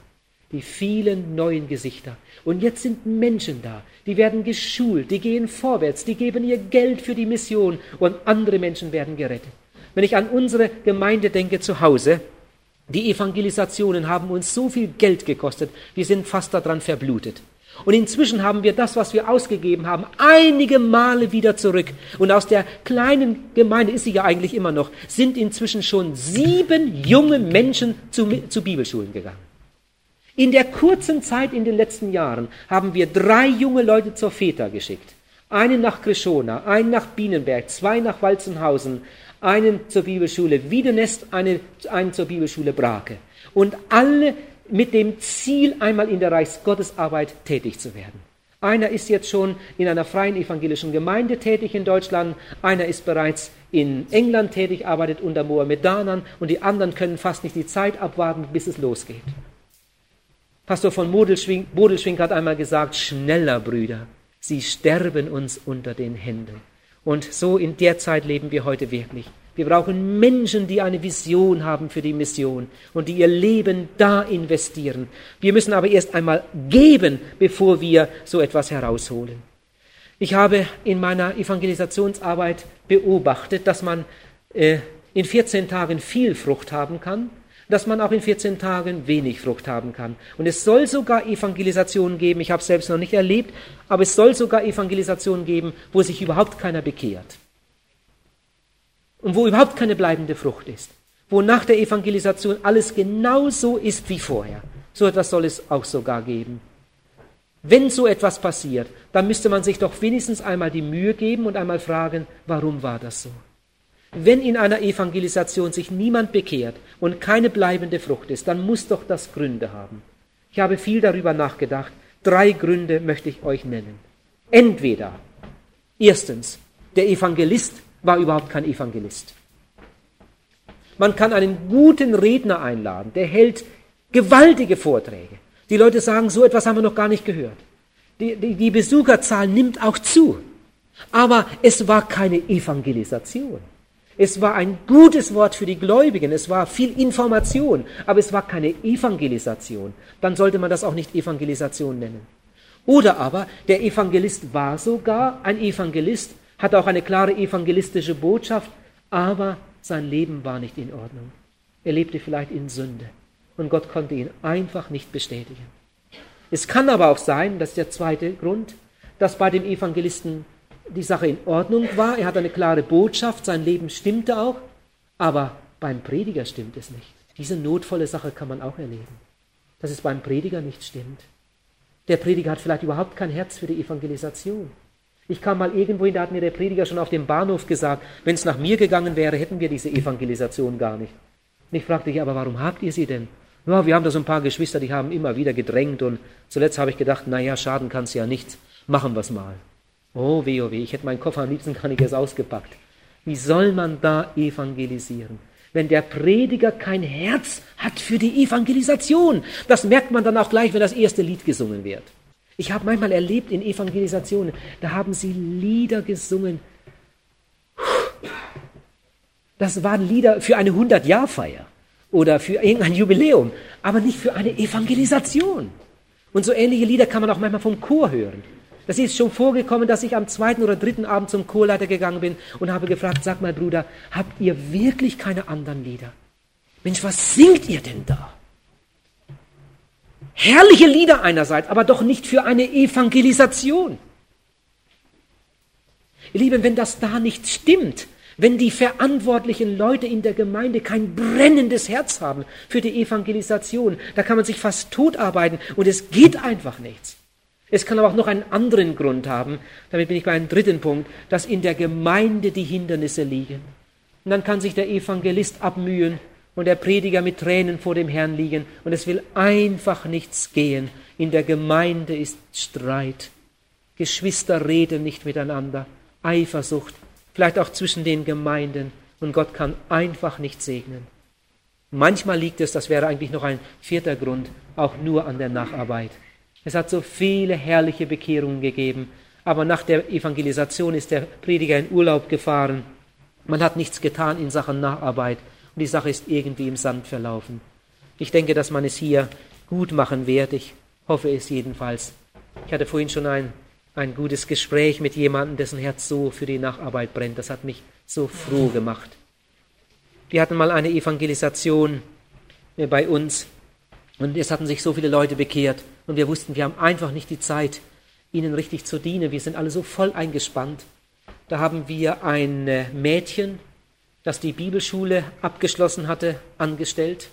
Die vielen neuen Gesichter. Und jetzt sind Menschen da, die werden geschult, die gehen vorwärts, die geben ihr Geld für die Mission und andere Menschen werden gerettet. Wenn ich an unsere Gemeinde denke zu Hause, die Evangelisationen haben uns so viel Geld gekostet, wir sind fast daran verblutet. Und inzwischen haben wir das, was wir ausgegeben haben, einige Male wieder zurück. Und aus der kleinen Gemeinde ist sie ja eigentlich immer noch, sind inzwischen schon sieben junge Menschen zu, zu Bibelschulen gegangen. In der kurzen Zeit in den letzten Jahren haben wir drei junge Leute zur Väter geschickt. Einen nach Krishona, einen nach Bienenberg, zwei nach Walzenhausen, einen zur Bibelschule Wiedenest, einen, einen zur Bibelschule Brake. Und alle mit dem Ziel, einmal in der Reichsgottesarbeit tätig zu werden. Einer ist jetzt schon in einer freien evangelischen Gemeinde tätig in Deutschland, einer ist bereits in England tätig, arbeitet unter Mohammedanern und die anderen können fast nicht die Zeit abwarten, bis es losgeht. Pastor von Bodelschwing, Bodelschwing hat einmal gesagt, schneller Brüder, sie sterben uns unter den Händen. Und so in der Zeit leben wir heute wirklich. Wir brauchen Menschen, die eine Vision haben für die Mission und die ihr Leben da investieren. Wir müssen aber erst einmal geben, bevor wir so etwas herausholen. Ich habe in meiner Evangelisationsarbeit beobachtet, dass man äh, in 14 Tagen viel Frucht haben kann dass man auch in 14 Tagen wenig Frucht haben kann. Und es soll sogar Evangelisationen geben, ich habe es selbst noch nicht erlebt, aber es soll sogar Evangelisationen geben, wo sich überhaupt keiner bekehrt. Und wo überhaupt keine bleibende Frucht ist. Wo nach der Evangelisation alles genauso ist wie vorher. So etwas soll es auch sogar geben. Wenn so etwas passiert, dann müsste man sich doch wenigstens einmal die Mühe geben und einmal fragen, warum war das so? Wenn in einer Evangelisation sich niemand bekehrt und keine bleibende Frucht ist, dann muss doch das Gründe haben. Ich habe viel darüber nachgedacht. Drei Gründe möchte ich euch nennen. Entweder, erstens, der Evangelist war überhaupt kein Evangelist. Man kann einen guten Redner einladen, der hält gewaltige Vorträge. Die Leute sagen, so etwas haben wir noch gar nicht gehört. Die, die, die Besucherzahl nimmt auch zu. Aber es war keine Evangelisation. Es war ein gutes Wort für die Gläubigen, es war viel Information, aber es war keine Evangelisation. Dann sollte man das auch nicht Evangelisation nennen. Oder aber der Evangelist war sogar ein Evangelist, hat auch eine klare evangelistische Botschaft, aber sein Leben war nicht in Ordnung. Er lebte vielleicht in Sünde und Gott konnte ihn einfach nicht bestätigen. Es kann aber auch sein, das ist der zweite Grund, dass bei dem Evangelisten die Sache in Ordnung war, er hat eine klare Botschaft, sein Leben stimmte auch, aber beim Prediger stimmt es nicht. Diese notvolle Sache kann man auch erleben, dass es beim Prediger nicht stimmt. Der Prediger hat vielleicht überhaupt kein Herz für die Evangelisation. Ich kam mal irgendwo hin, da hat mir der Prediger schon auf dem Bahnhof gesagt, wenn es nach mir gegangen wäre, hätten wir diese Evangelisation gar nicht. Und ich fragte ich, aber warum habt ihr sie denn? Ja, wir haben da so ein paar Geschwister, die haben immer wieder gedrängt und zuletzt habe ich gedacht, na ja, schaden kann es ja nichts, machen wir es mal. Oh weh, oh weh, ich hätte meinen Koffer am liebsten gar nicht erst ausgepackt. Wie soll man da evangelisieren? Wenn der Prediger kein Herz hat für die Evangelisation. Das merkt man dann auch gleich, wenn das erste Lied gesungen wird. Ich habe manchmal erlebt in Evangelisationen, da haben sie Lieder gesungen. Das waren Lieder für eine 100-Jahr-Feier oder für irgendein Jubiläum, aber nicht für eine Evangelisation. Und so ähnliche Lieder kann man auch manchmal vom Chor hören. Es ist schon vorgekommen, dass ich am zweiten oder dritten Abend zum Chorleiter gegangen bin und habe gefragt, sag mal Bruder, habt ihr wirklich keine anderen Lieder? Mensch, was singt ihr denn da? Herrliche Lieder einerseits, aber doch nicht für eine Evangelisation. Ihr Lieben, wenn das da nicht stimmt, wenn die verantwortlichen Leute in der Gemeinde kein brennendes Herz haben für die Evangelisation, da kann man sich fast totarbeiten und es geht einfach nichts. Es kann aber auch noch einen anderen Grund haben, damit bin ich bei einem dritten Punkt, dass in der Gemeinde die Hindernisse liegen. Und dann kann sich der Evangelist abmühen und der Prediger mit Tränen vor dem Herrn liegen und es will einfach nichts gehen. In der Gemeinde ist Streit. Geschwister reden nicht miteinander. Eifersucht, vielleicht auch zwischen den Gemeinden und Gott kann einfach nicht segnen. Manchmal liegt es, das wäre eigentlich noch ein vierter Grund, auch nur an der Nacharbeit. Es hat so viele herrliche Bekehrungen gegeben, aber nach der Evangelisation ist der Prediger in Urlaub gefahren. Man hat nichts getan in Sachen Nacharbeit und die Sache ist irgendwie im Sand verlaufen. Ich denke, dass man es hier gut machen wird. Ich hoffe es jedenfalls. Ich hatte vorhin schon ein ein gutes Gespräch mit jemandem, dessen Herz so für die Nacharbeit brennt. Das hat mich so froh gemacht. Wir hatten mal eine Evangelisation bei uns und es hatten sich so viele Leute bekehrt und wir wussten, wir haben einfach nicht die Zeit, ihnen richtig zu dienen. Wir sind alle so voll eingespannt. Da haben wir ein äh, Mädchen, das die Bibelschule abgeschlossen hatte, angestellt,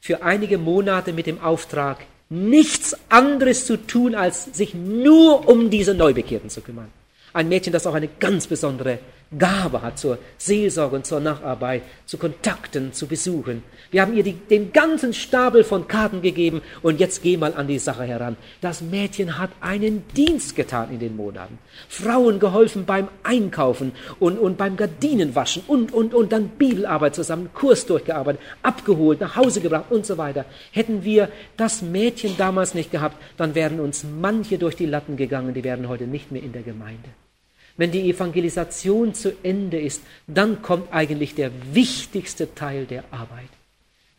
für einige Monate mit dem Auftrag, nichts anderes zu tun, als sich nur um diese Neubekehrten zu kümmern. Ein Mädchen, das auch eine ganz besondere Gabe hat zur Seelsorge und zur Nacharbeit, zu Kontakten, zu Besuchen. Wir haben ihr die, den ganzen Stapel von Karten gegeben und jetzt geh mal an die Sache heran. Das Mädchen hat einen Dienst getan in den Monaten. Frauen geholfen beim Einkaufen und, und beim Gardinenwaschen und, und, und dann Bibelarbeit zusammen, Kurs durchgearbeitet, abgeholt, nach Hause gebracht und so weiter. Hätten wir das Mädchen damals nicht gehabt, dann wären uns manche durch die Latten gegangen, die wären heute nicht mehr in der Gemeinde. Wenn die Evangelisation zu Ende ist, dann kommt eigentlich der wichtigste Teil der Arbeit.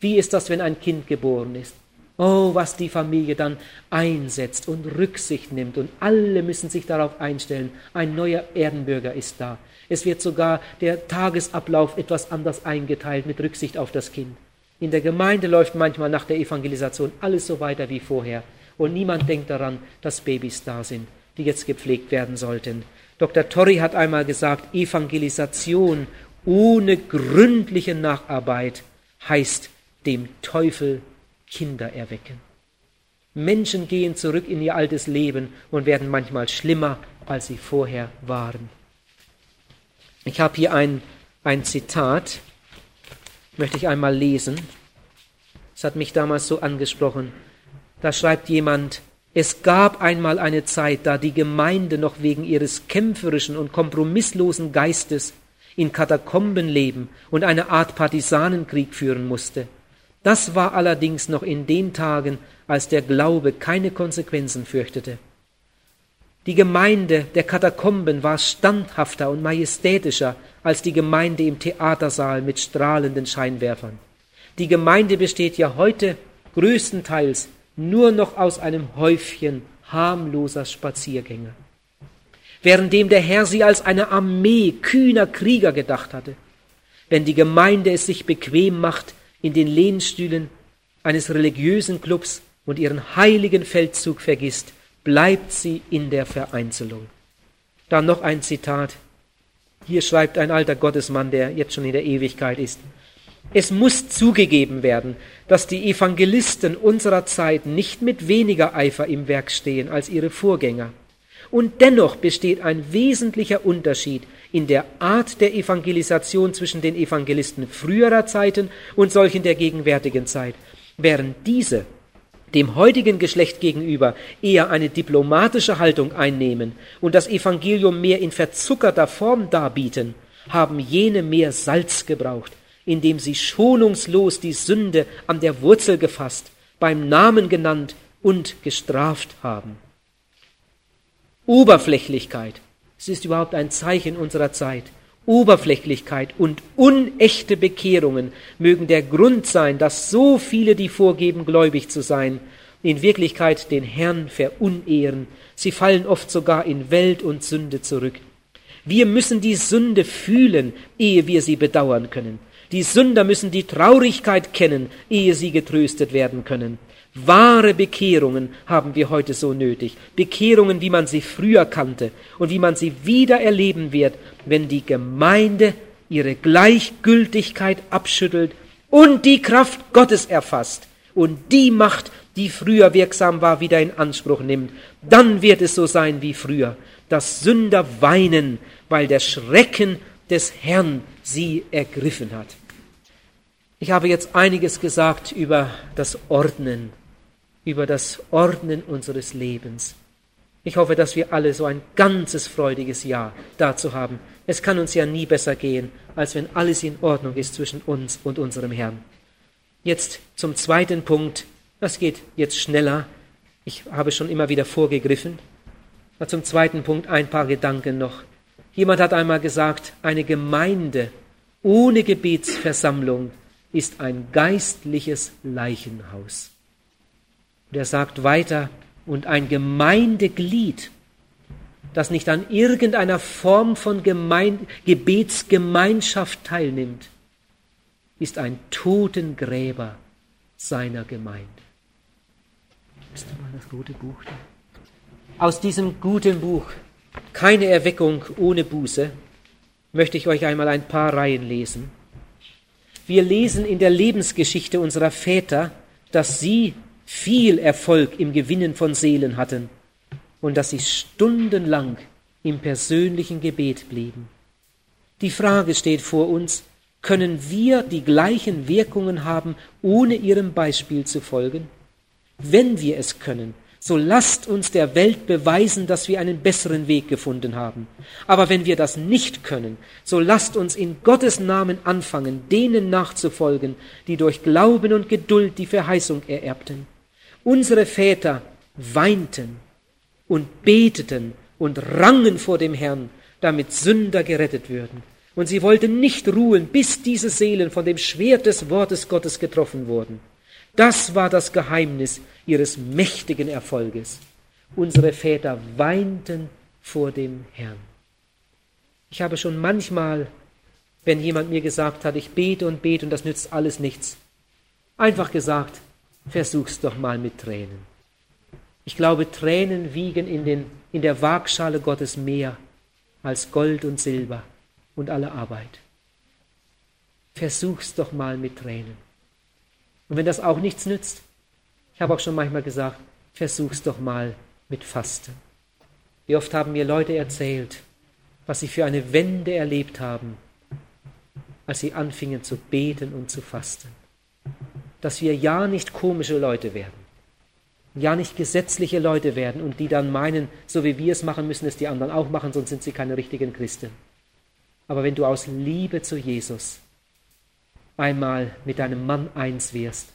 Wie ist das, wenn ein Kind geboren ist? Oh, was die Familie dann einsetzt und Rücksicht nimmt und alle müssen sich darauf einstellen, ein neuer Erdenbürger ist da. Es wird sogar der Tagesablauf etwas anders eingeteilt mit Rücksicht auf das Kind. In der Gemeinde läuft manchmal nach der Evangelisation alles so weiter wie vorher und niemand denkt daran, dass Babys da sind, die jetzt gepflegt werden sollten. Dr. Torrey hat einmal gesagt, Evangelisation ohne gründliche Nacharbeit heißt dem Teufel Kinder erwecken. Menschen gehen zurück in ihr altes Leben und werden manchmal schlimmer, als sie vorher waren. Ich habe hier ein, ein Zitat, möchte ich einmal lesen. Es hat mich damals so angesprochen. Da schreibt jemand, es gab einmal eine Zeit, da die Gemeinde noch wegen ihres kämpferischen und kompromisslosen Geistes in Katakomben leben und eine Art Partisanenkrieg führen musste. Das war allerdings noch in den Tagen, als der Glaube keine Konsequenzen fürchtete. Die Gemeinde der Katakomben war standhafter und majestätischer als die Gemeinde im Theatersaal mit strahlenden Scheinwerfern. Die Gemeinde besteht ja heute größtenteils nur noch aus einem Häufchen harmloser Spaziergänger. Währenddem der Herr sie als eine Armee kühner Krieger gedacht hatte. Wenn die Gemeinde es sich bequem macht in den Lehnstühlen eines religiösen Clubs und ihren heiligen Feldzug vergisst, bleibt sie in der Vereinzelung. Dann noch ein Zitat. Hier schreibt ein alter Gottesmann, der jetzt schon in der Ewigkeit ist. Es muss zugegeben werden, dass die Evangelisten unserer Zeit nicht mit weniger Eifer im Werk stehen als ihre Vorgänger. Und dennoch besteht ein wesentlicher Unterschied in der Art der Evangelisation zwischen den Evangelisten früherer Zeiten und solchen der gegenwärtigen Zeit. Während diese dem heutigen Geschlecht gegenüber eher eine diplomatische Haltung einnehmen und das Evangelium mehr in verzuckerter Form darbieten, haben jene mehr Salz gebraucht, indem sie schonungslos die Sünde an der Wurzel gefasst, beim Namen genannt und gestraft haben. Oberflächlichkeit, es ist überhaupt ein Zeichen unserer Zeit. Oberflächlichkeit und unechte Bekehrungen mögen der Grund sein, dass so viele, die vorgeben, gläubig zu sein, in Wirklichkeit den Herrn verunehren. Sie fallen oft sogar in Welt und Sünde zurück. Wir müssen die Sünde fühlen, ehe wir sie bedauern können. Die Sünder müssen die Traurigkeit kennen, ehe sie getröstet werden können. Wahre Bekehrungen haben wir heute so nötig. Bekehrungen, wie man sie früher kannte und wie man sie wieder erleben wird, wenn die Gemeinde ihre Gleichgültigkeit abschüttelt und die Kraft Gottes erfasst und die Macht, die früher wirksam war, wieder in Anspruch nimmt. Dann wird es so sein wie früher, dass Sünder weinen, weil der Schrecken des Herrn sie ergriffen hat. Ich habe jetzt einiges gesagt über das Ordnen, über das Ordnen unseres Lebens. Ich hoffe, dass wir alle so ein ganzes freudiges Jahr dazu haben. Es kann uns ja nie besser gehen, als wenn alles in Ordnung ist zwischen uns und unserem Herrn. Jetzt zum zweiten Punkt. Das geht jetzt schneller. Ich habe schon immer wieder vorgegriffen. Aber zum zweiten Punkt ein paar Gedanken noch. Jemand hat einmal gesagt, eine Gemeinde ohne Gebetsversammlung ist ein geistliches Leichenhaus. Und er sagt weiter, und ein Gemeindeglied, das nicht an irgendeiner Form von Gemein Gebetsgemeinschaft teilnimmt, ist ein Totengräber seiner Gemeinde. Ist mal das gute Buch da? Aus diesem guten Buch, keine Erweckung ohne Buße, möchte ich euch einmal ein paar Reihen lesen. Wir lesen in der Lebensgeschichte unserer Väter, dass sie viel Erfolg im Gewinnen von Seelen hatten und dass sie stundenlang im persönlichen Gebet blieben. Die Frage steht vor uns, können wir die gleichen Wirkungen haben, ohne ihrem Beispiel zu folgen? Wenn wir es können, so lasst uns der Welt beweisen, dass wir einen besseren Weg gefunden haben. Aber wenn wir das nicht können, so lasst uns in Gottes Namen anfangen, denen nachzufolgen, die durch Glauben und Geduld die Verheißung ererbten. Unsere Väter weinten und beteten und rangen vor dem Herrn, damit Sünder gerettet würden. Und sie wollten nicht ruhen, bis diese Seelen von dem Schwert des Wortes Gottes getroffen wurden. Das war das Geheimnis ihres mächtigen Erfolges. Unsere Väter weinten vor dem Herrn. Ich habe schon manchmal, wenn jemand mir gesagt hat, ich bete und bete und das nützt alles nichts, einfach gesagt, versuch's doch mal mit Tränen. Ich glaube, Tränen wiegen in, den, in der Waagschale Gottes mehr als Gold und Silber und alle Arbeit. Versuch's doch mal mit Tränen. Und wenn das auch nichts nützt, ich habe auch schon manchmal gesagt, versuch's doch mal mit Fasten. Wie oft haben mir Leute erzählt, was sie für eine Wende erlebt haben, als sie anfingen zu beten und zu fasten. Dass wir ja nicht komische Leute werden, ja nicht gesetzliche Leute werden und die dann meinen, so wie wir es machen, müssen es die anderen auch machen, sonst sind sie keine richtigen Christen. Aber wenn du aus Liebe zu Jesus einmal mit deinem Mann eins wirst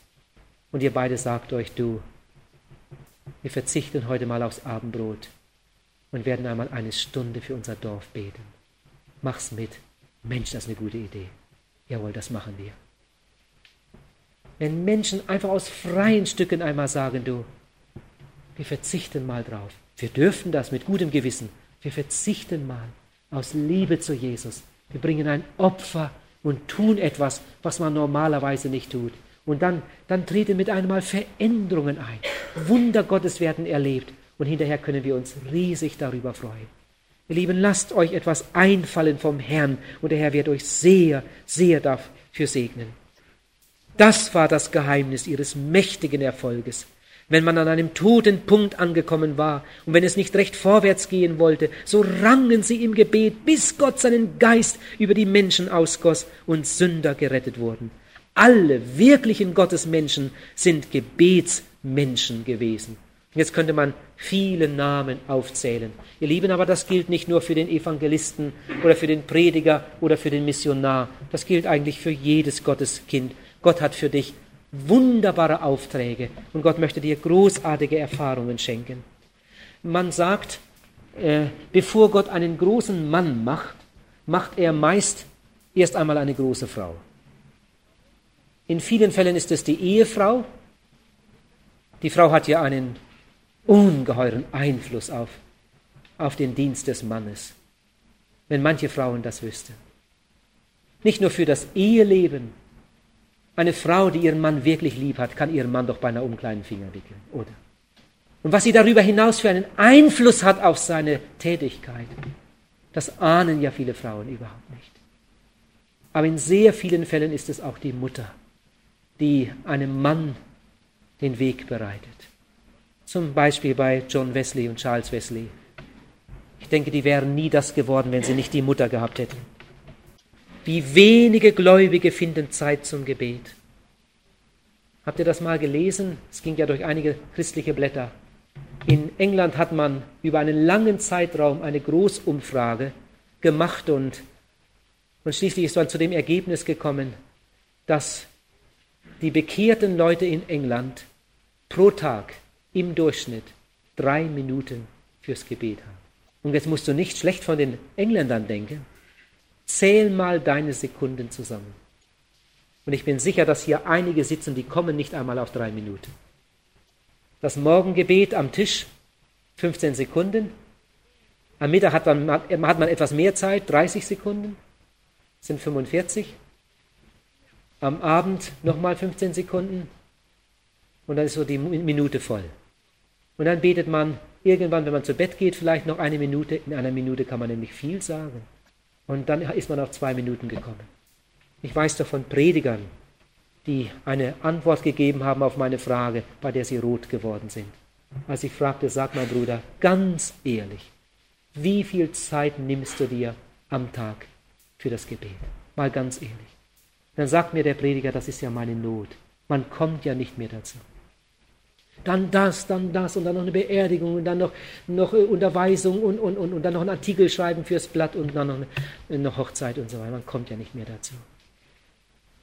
und ihr beide sagt euch, du, wir verzichten heute mal aufs Abendbrot und werden einmal eine Stunde für unser Dorf beten. Mach's mit. Mensch, das ist eine gute Idee. Jawohl, das machen wir. Wenn Menschen einfach aus freien Stücken einmal sagen, du, wir verzichten mal drauf. Wir dürfen das mit gutem Gewissen. Wir verzichten mal aus Liebe zu Jesus. Wir bringen ein Opfer und tun etwas, was man normalerweise nicht tut. Und dann, dann treten mit einmal Veränderungen ein. Wunder Gottes werden erlebt. Und hinterher können wir uns riesig darüber freuen. Ihr Lieben, lasst euch etwas einfallen vom Herrn und der Herr wird euch sehr, sehr dafür segnen. Das war das Geheimnis ihres mächtigen Erfolges wenn man an einem toten Punkt angekommen war und wenn es nicht recht vorwärts gehen wollte, so rangen sie im Gebet, bis Gott seinen Geist über die Menschen ausgoss und Sünder gerettet wurden. Alle wirklichen Gottesmenschen sind Gebetsmenschen gewesen. Jetzt könnte man viele Namen aufzählen. Ihr Lieben, aber das gilt nicht nur für den Evangelisten oder für den Prediger oder für den Missionar. Das gilt eigentlich für jedes Gotteskind. Gott hat für dich wunderbare Aufträge und Gott möchte dir großartige Erfahrungen schenken. Man sagt, äh, bevor Gott einen großen Mann macht, macht er meist erst einmal eine große Frau. In vielen Fällen ist es die Ehefrau, Die Frau hat ja einen ungeheuren Einfluss auf, auf den Dienst des Mannes, wenn manche Frauen das wüssten. Nicht nur für das Eheleben. Eine Frau, die ihren Mann wirklich lieb hat, kann ihren Mann doch beinahe um kleinen Finger wickeln, oder? Und was sie darüber hinaus für einen Einfluss hat auf seine Tätigkeit, das ahnen ja viele Frauen überhaupt nicht. Aber in sehr vielen Fällen ist es auch die Mutter, die einem Mann den Weg bereitet. Zum Beispiel bei John Wesley und Charles Wesley. Ich denke, die wären nie das geworden, wenn sie nicht die Mutter gehabt hätten. Wie wenige Gläubige finden Zeit zum Gebet. Habt ihr das mal gelesen? Es ging ja durch einige christliche Blätter. In England hat man über einen langen Zeitraum eine Großumfrage gemacht und, und schließlich ist man zu dem Ergebnis gekommen, dass die bekehrten Leute in England pro Tag im Durchschnitt drei Minuten fürs Gebet haben. Und jetzt musst du nicht schlecht von den Engländern denken. Zähl mal deine Sekunden zusammen. Und ich bin sicher, dass hier einige sitzen, die kommen nicht einmal auf drei Minuten. Das Morgengebet am Tisch, 15 Sekunden. Am Mittag hat man, hat man etwas mehr Zeit, 30 Sekunden, sind 45. Am Abend nochmal 15 Sekunden und dann ist so die Minute voll. Und dann betet man irgendwann, wenn man zu Bett geht, vielleicht noch eine Minute. In einer Minute kann man nämlich viel sagen. Und dann ist man auf zwei Minuten gekommen. Ich weiß doch von Predigern, die eine Antwort gegeben haben auf meine Frage, bei der sie rot geworden sind. Als ich fragte, sag mein Bruder, ganz ehrlich, wie viel Zeit nimmst du dir am Tag für das Gebet? Mal ganz ehrlich. Dann sagt mir der Prediger, das ist ja meine Not. Man kommt ja nicht mehr dazu. Dann das, dann das und dann noch eine Beerdigung und dann noch, noch äh, Unterweisung und, und, und, und dann noch ein Artikel schreiben fürs Blatt und dann noch eine, eine Hochzeit und so weiter. Man kommt ja nicht mehr dazu.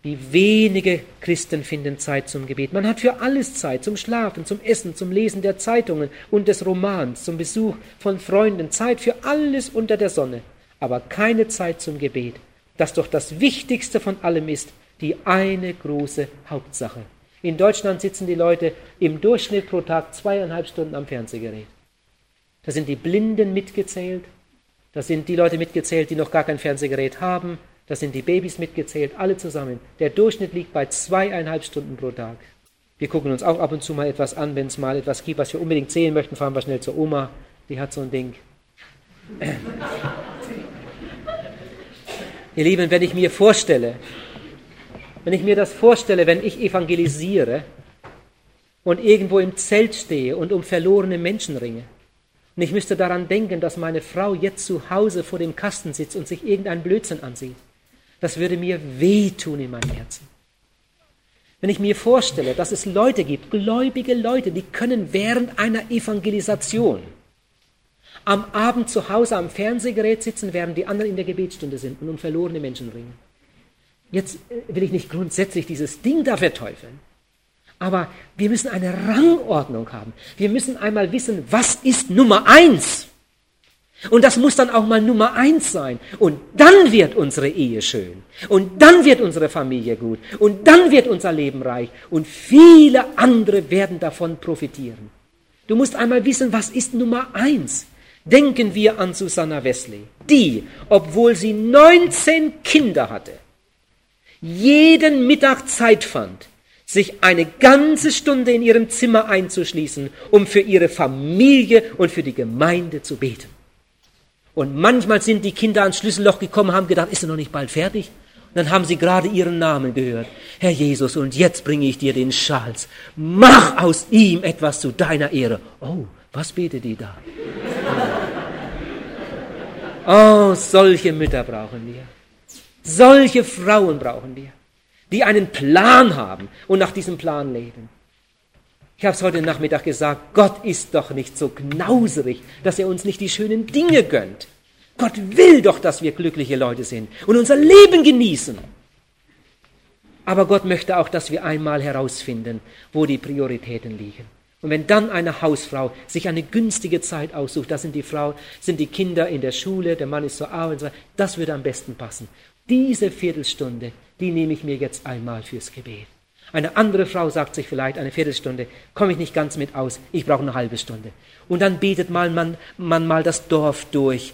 Wie wenige Christen finden Zeit zum Gebet. Man hat für alles Zeit, zum Schlafen, zum Essen, zum Lesen der Zeitungen und des Romans, zum Besuch von Freunden, Zeit für alles unter der Sonne, aber keine Zeit zum Gebet, das doch das Wichtigste von allem ist, die eine große Hauptsache. In Deutschland sitzen die Leute im Durchschnitt pro Tag zweieinhalb Stunden am Fernsehgerät. Da sind die Blinden mitgezählt, da sind die Leute mitgezählt, die noch gar kein Fernsehgerät haben, das sind die Babys mitgezählt, alle zusammen. Der Durchschnitt liegt bei zweieinhalb Stunden pro Tag. Wir gucken uns auch ab und zu mal etwas an, wenn es mal etwas gibt, was wir unbedingt sehen möchten, fahren wir schnell zur Oma. Die hat so ein Ding. Ihr Lieben, wenn ich mir vorstelle, wenn ich mir das vorstelle, wenn ich evangelisiere und irgendwo im Zelt stehe und um verlorene Menschen ringe, und ich müsste daran denken, dass meine Frau jetzt zu Hause vor dem Kasten sitzt und sich irgendein Blödsinn ansieht, das würde mir wehtun in meinem Herzen. Wenn ich mir vorstelle, dass es Leute gibt, gläubige Leute, die können während einer Evangelisation am Abend zu Hause am Fernsehgerät sitzen, während die anderen in der Gebetsstunde sind und um verlorene Menschen ringen. Jetzt äh, will ich nicht grundsätzlich dieses Ding da verteufeln, aber wir müssen eine Rangordnung haben. Wir müssen einmal wissen, was ist Nummer eins. Und das muss dann auch mal Nummer eins sein. Und dann wird unsere Ehe schön. Und dann wird unsere Familie gut. Und dann wird unser Leben reich. Und viele andere werden davon profitieren. Du musst einmal wissen, was ist Nummer eins. Denken wir an Susanna Wesley, die, obwohl sie 19 Kinder hatte, jeden Mittag Zeit fand, sich eine ganze Stunde in ihrem Zimmer einzuschließen, um für ihre Familie und für die Gemeinde zu beten. Und manchmal sind die Kinder ans Schlüsselloch gekommen, haben gedacht, ist er noch nicht bald fertig? Und dann haben sie gerade ihren Namen gehört. Herr Jesus, und jetzt bringe ich dir den Charles. Mach aus ihm etwas zu deiner Ehre. Oh, was betet die da? Oh, solche Mütter brauchen wir. Solche Frauen brauchen wir, die einen Plan haben und nach diesem Plan leben. Ich habe es heute Nachmittag gesagt, Gott ist doch nicht so knauserig, dass er uns nicht die schönen Dinge gönnt. Gott will doch, dass wir glückliche Leute sind und unser Leben genießen. Aber Gott möchte auch, dass wir einmal herausfinden, wo die Prioritäten liegen. Und wenn dann eine Hausfrau sich eine günstige Zeit aussucht, das sind die Frau, sind die Kinder in der Schule, der Mann ist zur Arbeit, das würde am besten passen. Diese Viertelstunde, die nehme ich mir jetzt einmal fürs Gebet. Eine andere Frau sagt sich vielleicht eine Viertelstunde, komme ich nicht ganz mit aus, ich brauche eine halbe Stunde. Und dann betet mal man, man mal das Dorf durch,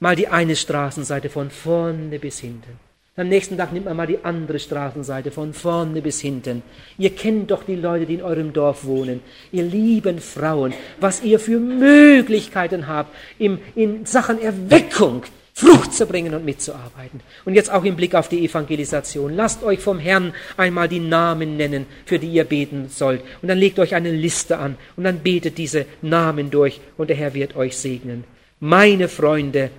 mal die eine Straßenseite von vorne bis hinten. Am nächsten Tag nimmt man mal die andere Straßenseite von vorne bis hinten. Ihr kennt doch die Leute, die in eurem Dorf wohnen. Ihr lieben Frauen, was ihr für Möglichkeiten habt im, in Sachen Erweckung, Frucht zu bringen und mitzuarbeiten. Und jetzt auch im Blick auf die Evangelisation. Lasst euch vom Herrn einmal die Namen nennen, für die ihr beten sollt. Und dann legt euch eine Liste an und dann betet diese Namen durch und der Herr wird euch segnen. Meine Freunde,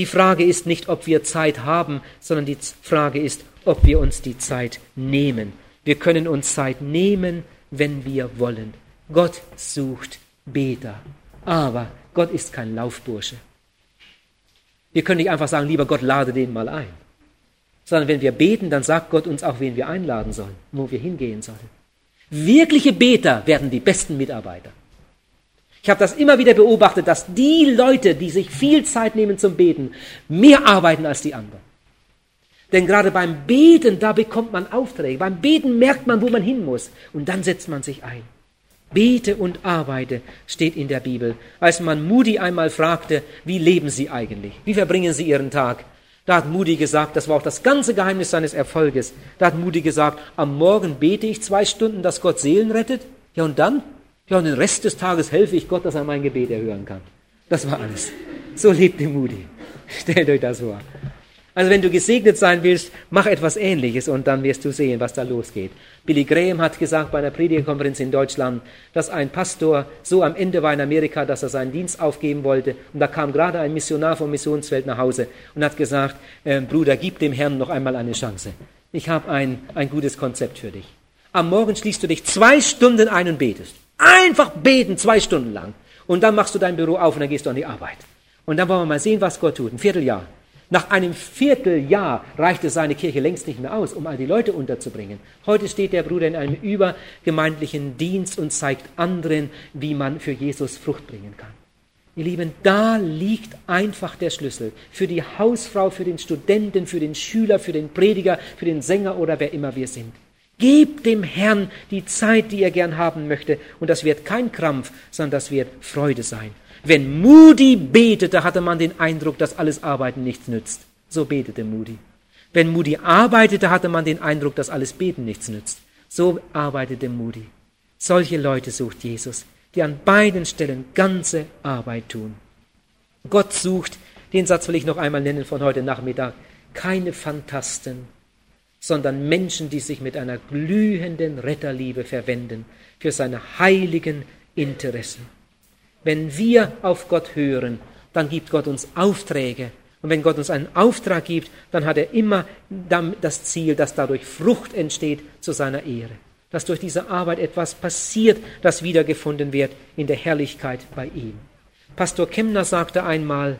die Frage ist nicht, ob wir Zeit haben, sondern die Frage ist, ob wir uns die Zeit nehmen. Wir können uns Zeit nehmen, wenn wir wollen. Gott sucht Beter. Aber Gott ist kein Laufbursche. Wir können nicht einfach sagen, lieber Gott, lade den mal ein. Sondern wenn wir beten, dann sagt Gott uns auch, wen wir einladen sollen, wo wir hingehen sollen. Wirkliche Beter werden die besten Mitarbeiter. Ich habe das immer wieder beobachtet, dass die Leute, die sich viel Zeit nehmen zum Beten, mehr arbeiten als die anderen. Denn gerade beim Beten, da bekommt man Aufträge. Beim Beten merkt man, wo man hin muss. Und dann setzt man sich ein. Bete und arbeite, steht in der Bibel. Als man Moody einmal fragte, wie leben Sie eigentlich? Wie verbringen Sie Ihren Tag? Da hat Moody gesagt, das war auch das ganze Geheimnis seines Erfolges. Da hat Moody gesagt, am Morgen bete ich zwei Stunden, dass Gott Seelen rettet. Ja, und dann? Ja, und den Rest des Tages helfe ich Gott, dass er mein Gebet erhören kann. Das war alles. So lebte Moody. Stellt euch das vor. Also wenn du gesegnet sein willst, mach etwas Ähnliches und dann wirst du sehen, was da losgeht. Billy Graham hat gesagt bei einer Predigerkonferenz in Deutschland, dass ein Pastor so am Ende war in Amerika, dass er seinen Dienst aufgeben wollte. Und da kam gerade ein Missionar vom Missionsfeld nach Hause und hat gesagt, äh, Bruder, gib dem Herrn noch einmal eine Chance. Ich habe ein, ein gutes Konzept für dich. Am Morgen schließt du dich zwei Stunden ein und betest. Einfach beten, zwei Stunden lang. Und dann machst du dein Büro auf und dann gehst du an die Arbeit. Und dann wollen wir mal sehen, was Gott tut. Ein Vierteljahr. Nach einem Vierteljahr reichte seine Kirche längst nicht mehr aus, um all die Leute unterzubringen. Heute steht der Bruder in einem übergemeindlichen Dienst und zeigt anderen, wie man für Jesus Frucht bringen kann. Ihr Lieben, da liegt einfach der Schlüssel für die Hausfrau, für den Studenten, für den Schüler, für den Prediger, für den Sänger oder wer immer wir sind. Gebt dem Herrn die Zeit, die er gern haben möchte, und das wird kein Krampf, sondern das wird Freude sein. Wenn Moody betete, hatte man den Eindruck, dass alles Arbeiten nichts nützt. So betete Moody. Wenn Moody arbeitete, hatte man den Eindruck, dass alles Beten nichts nützt. So arbeitete Moody. Solche Leute sucht Jesus, die an beiden Stellen ganze Arbeit tun. Gott sucht, den Satz will ich noch einmal nennen von heute Nachmittag, keine Fantasten, sondern Menschen, die sich mit einer glühenden Retterliebe verwenden für seine heiligen Interessen. Wenn wir auf Gott hören, dann gibt Gott uns Aufträge. Und wenn Gott uns einen Auftrag gibt, dann hat er immer das Ziel, dass dadurch Frucht entsteht zu seiner Ehre. Dass durch diese Arbeit etwas passiert, das wiedergefunden wird in der Herrlichkeit bei ihm. Pastor Kemner sagte einmal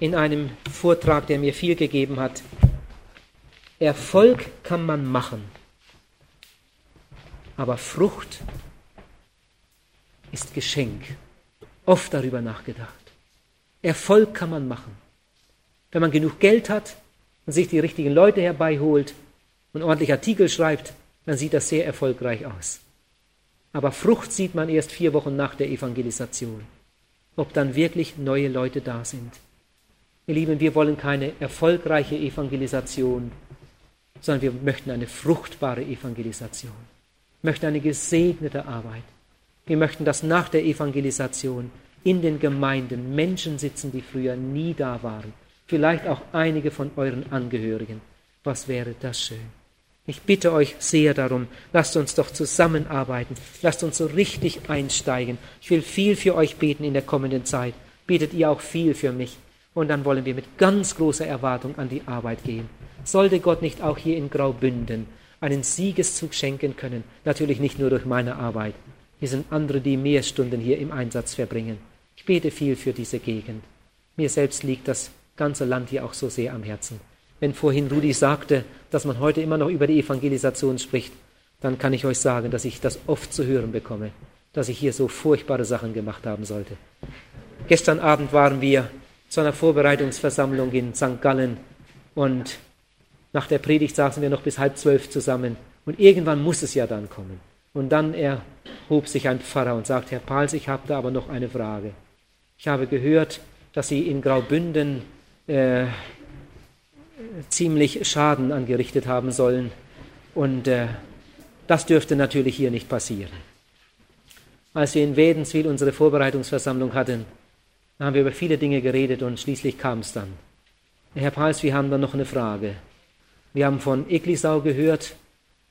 in einem Vortrag, der mir viel gegeben hat, Erfolg kann man machen, aber Frucht ist Geschenk oft darüber nachgedacht. Erfolg kann man machen. Wenn man genug Geld hat und sich die richtigen Leute herbeiholt und ordentlich Artikel schreibt, dann sieht das sehr erfolgreich aus. Aber Frucht sieht man erst vier Wochen nach der Evangelisation, ob dann wirklich neue Leute da sind. Ihr Lieben, wir wollen keine erfolgreiche Evangelisation, sondern wir möchten eine fruchtbare Evangelisation, möchten eine gesegnete Arbeit. Wir möchten, dass nach der Evangelisation in den Gemeinden Menschen sitzen, die früher nie da waren. Vielleicht auch einige von euren Angehörigen. Was wäre das schön? Ich bitte euch sehr darum, lasst uns doch zusammenarbeiten, lasst uns so richtig einsteigen. Ich will viel für euch beten in der kommenden Zeit. Betet ihr auch viel für mich. Und dann wollen wir mit ganz großer Erwartung an die Arbeit gehen. Sollte Gott nicht auch hier in Graubünden einen Siegeszug schenken können, natürlich nicht nur durch meine Arbeit, hier sind andere, die mehr Stunden hier im Einsatz verbringen. Ich bete viel für diese Gegend. Mir selbst liegt das ganze Land hier auch so sehr am Herzen. Wenn vorhin Rudi sagte, dass man heute immer noch über die Evangelisation spricht, dann kann ich euch sagen, dass ich das oft zu hören bekomme, dass ich hier so furchtbare Sachen gemacht haben sollte. Gestern Abend waren wir zu einer Vorbereitungsversammlung in St. Gallen und Nach der Predigt saßen wir noch bis halb zwölf zusammen. Und irgendwann muss es ja dann kommen. Und dann erhob sich ein Pfarrer und sagte, Herr Pals, ich habe da aber noch eine Frage. Ich habe gehört, dass Sie in Graubünden äh, ziemlich Schaden angerichtet haben sollen. Und äh, das dürfte natürlich hier nicht passieren. Als wir in Wädenswil unsere Vorbereitungsversammlung hatten, haben wir über viele Dinge geredet und schließlich kam es dann. Herr Pals, wir haben dann noch eine Frage. Wir haben von Eglisau gehört,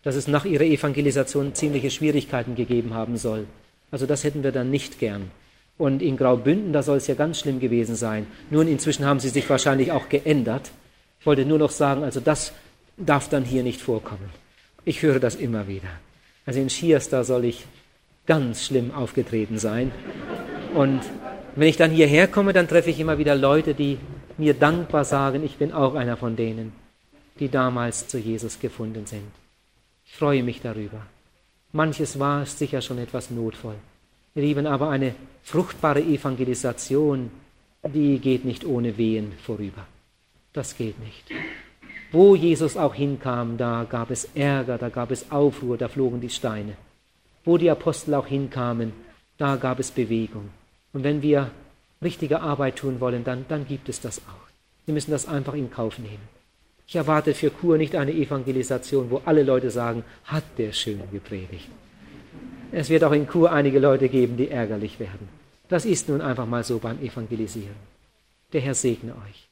dass es nach ihrer Evangelisation ziemliche Schwierigkeiten gegeben haben soll. Also das hätten wir dann nicht gern. Und in Graubünden, da soll es ja ganz schlimm gewesen sein. Nun, inzwischen haben sie sich wahrscheinlich auch geändert. Ich wollte nur noch sagen, also das darf dann hier nicht vorkommen. Ich höre das immer wieder. Also in Schiers, da soll ich ganz schlimm aufgetreten sein. Und wenn ich dann hierher komme, dann treffe ich immer wieder Leute, die mir dankbar sagen, ich bin auch einer von denen, die damals zu Jesus gefunden sind. Ich freue mich darüber. Manches war sicher schon etwas notvoll. Ihr Lieben, aber eine fruchtbare Evangelisation, die geht nicht ohne Wehen vorüber. Das geht nicht. Wo Jesus auch hinkam, da gab es Ärger, da gab es Aufruhr, da flogen die Steine. Wo die Apostel auch hinkamen, da gab es Bewegung. Und wenn wir richtige Arbeit tun wollen, dann, dann gibt es das auch. Wir müssen das einfach in Kauf nehmen. Ich erwarte für Kur nicht eine Evangelisation, wo alle Leute sagen, hat der schön gepredigt. Es wird auch in Kur einige Leute geben, die ärgerlich werden. Das ist nun einfach mal so beim Evangelisieren. Der Herr segne euch.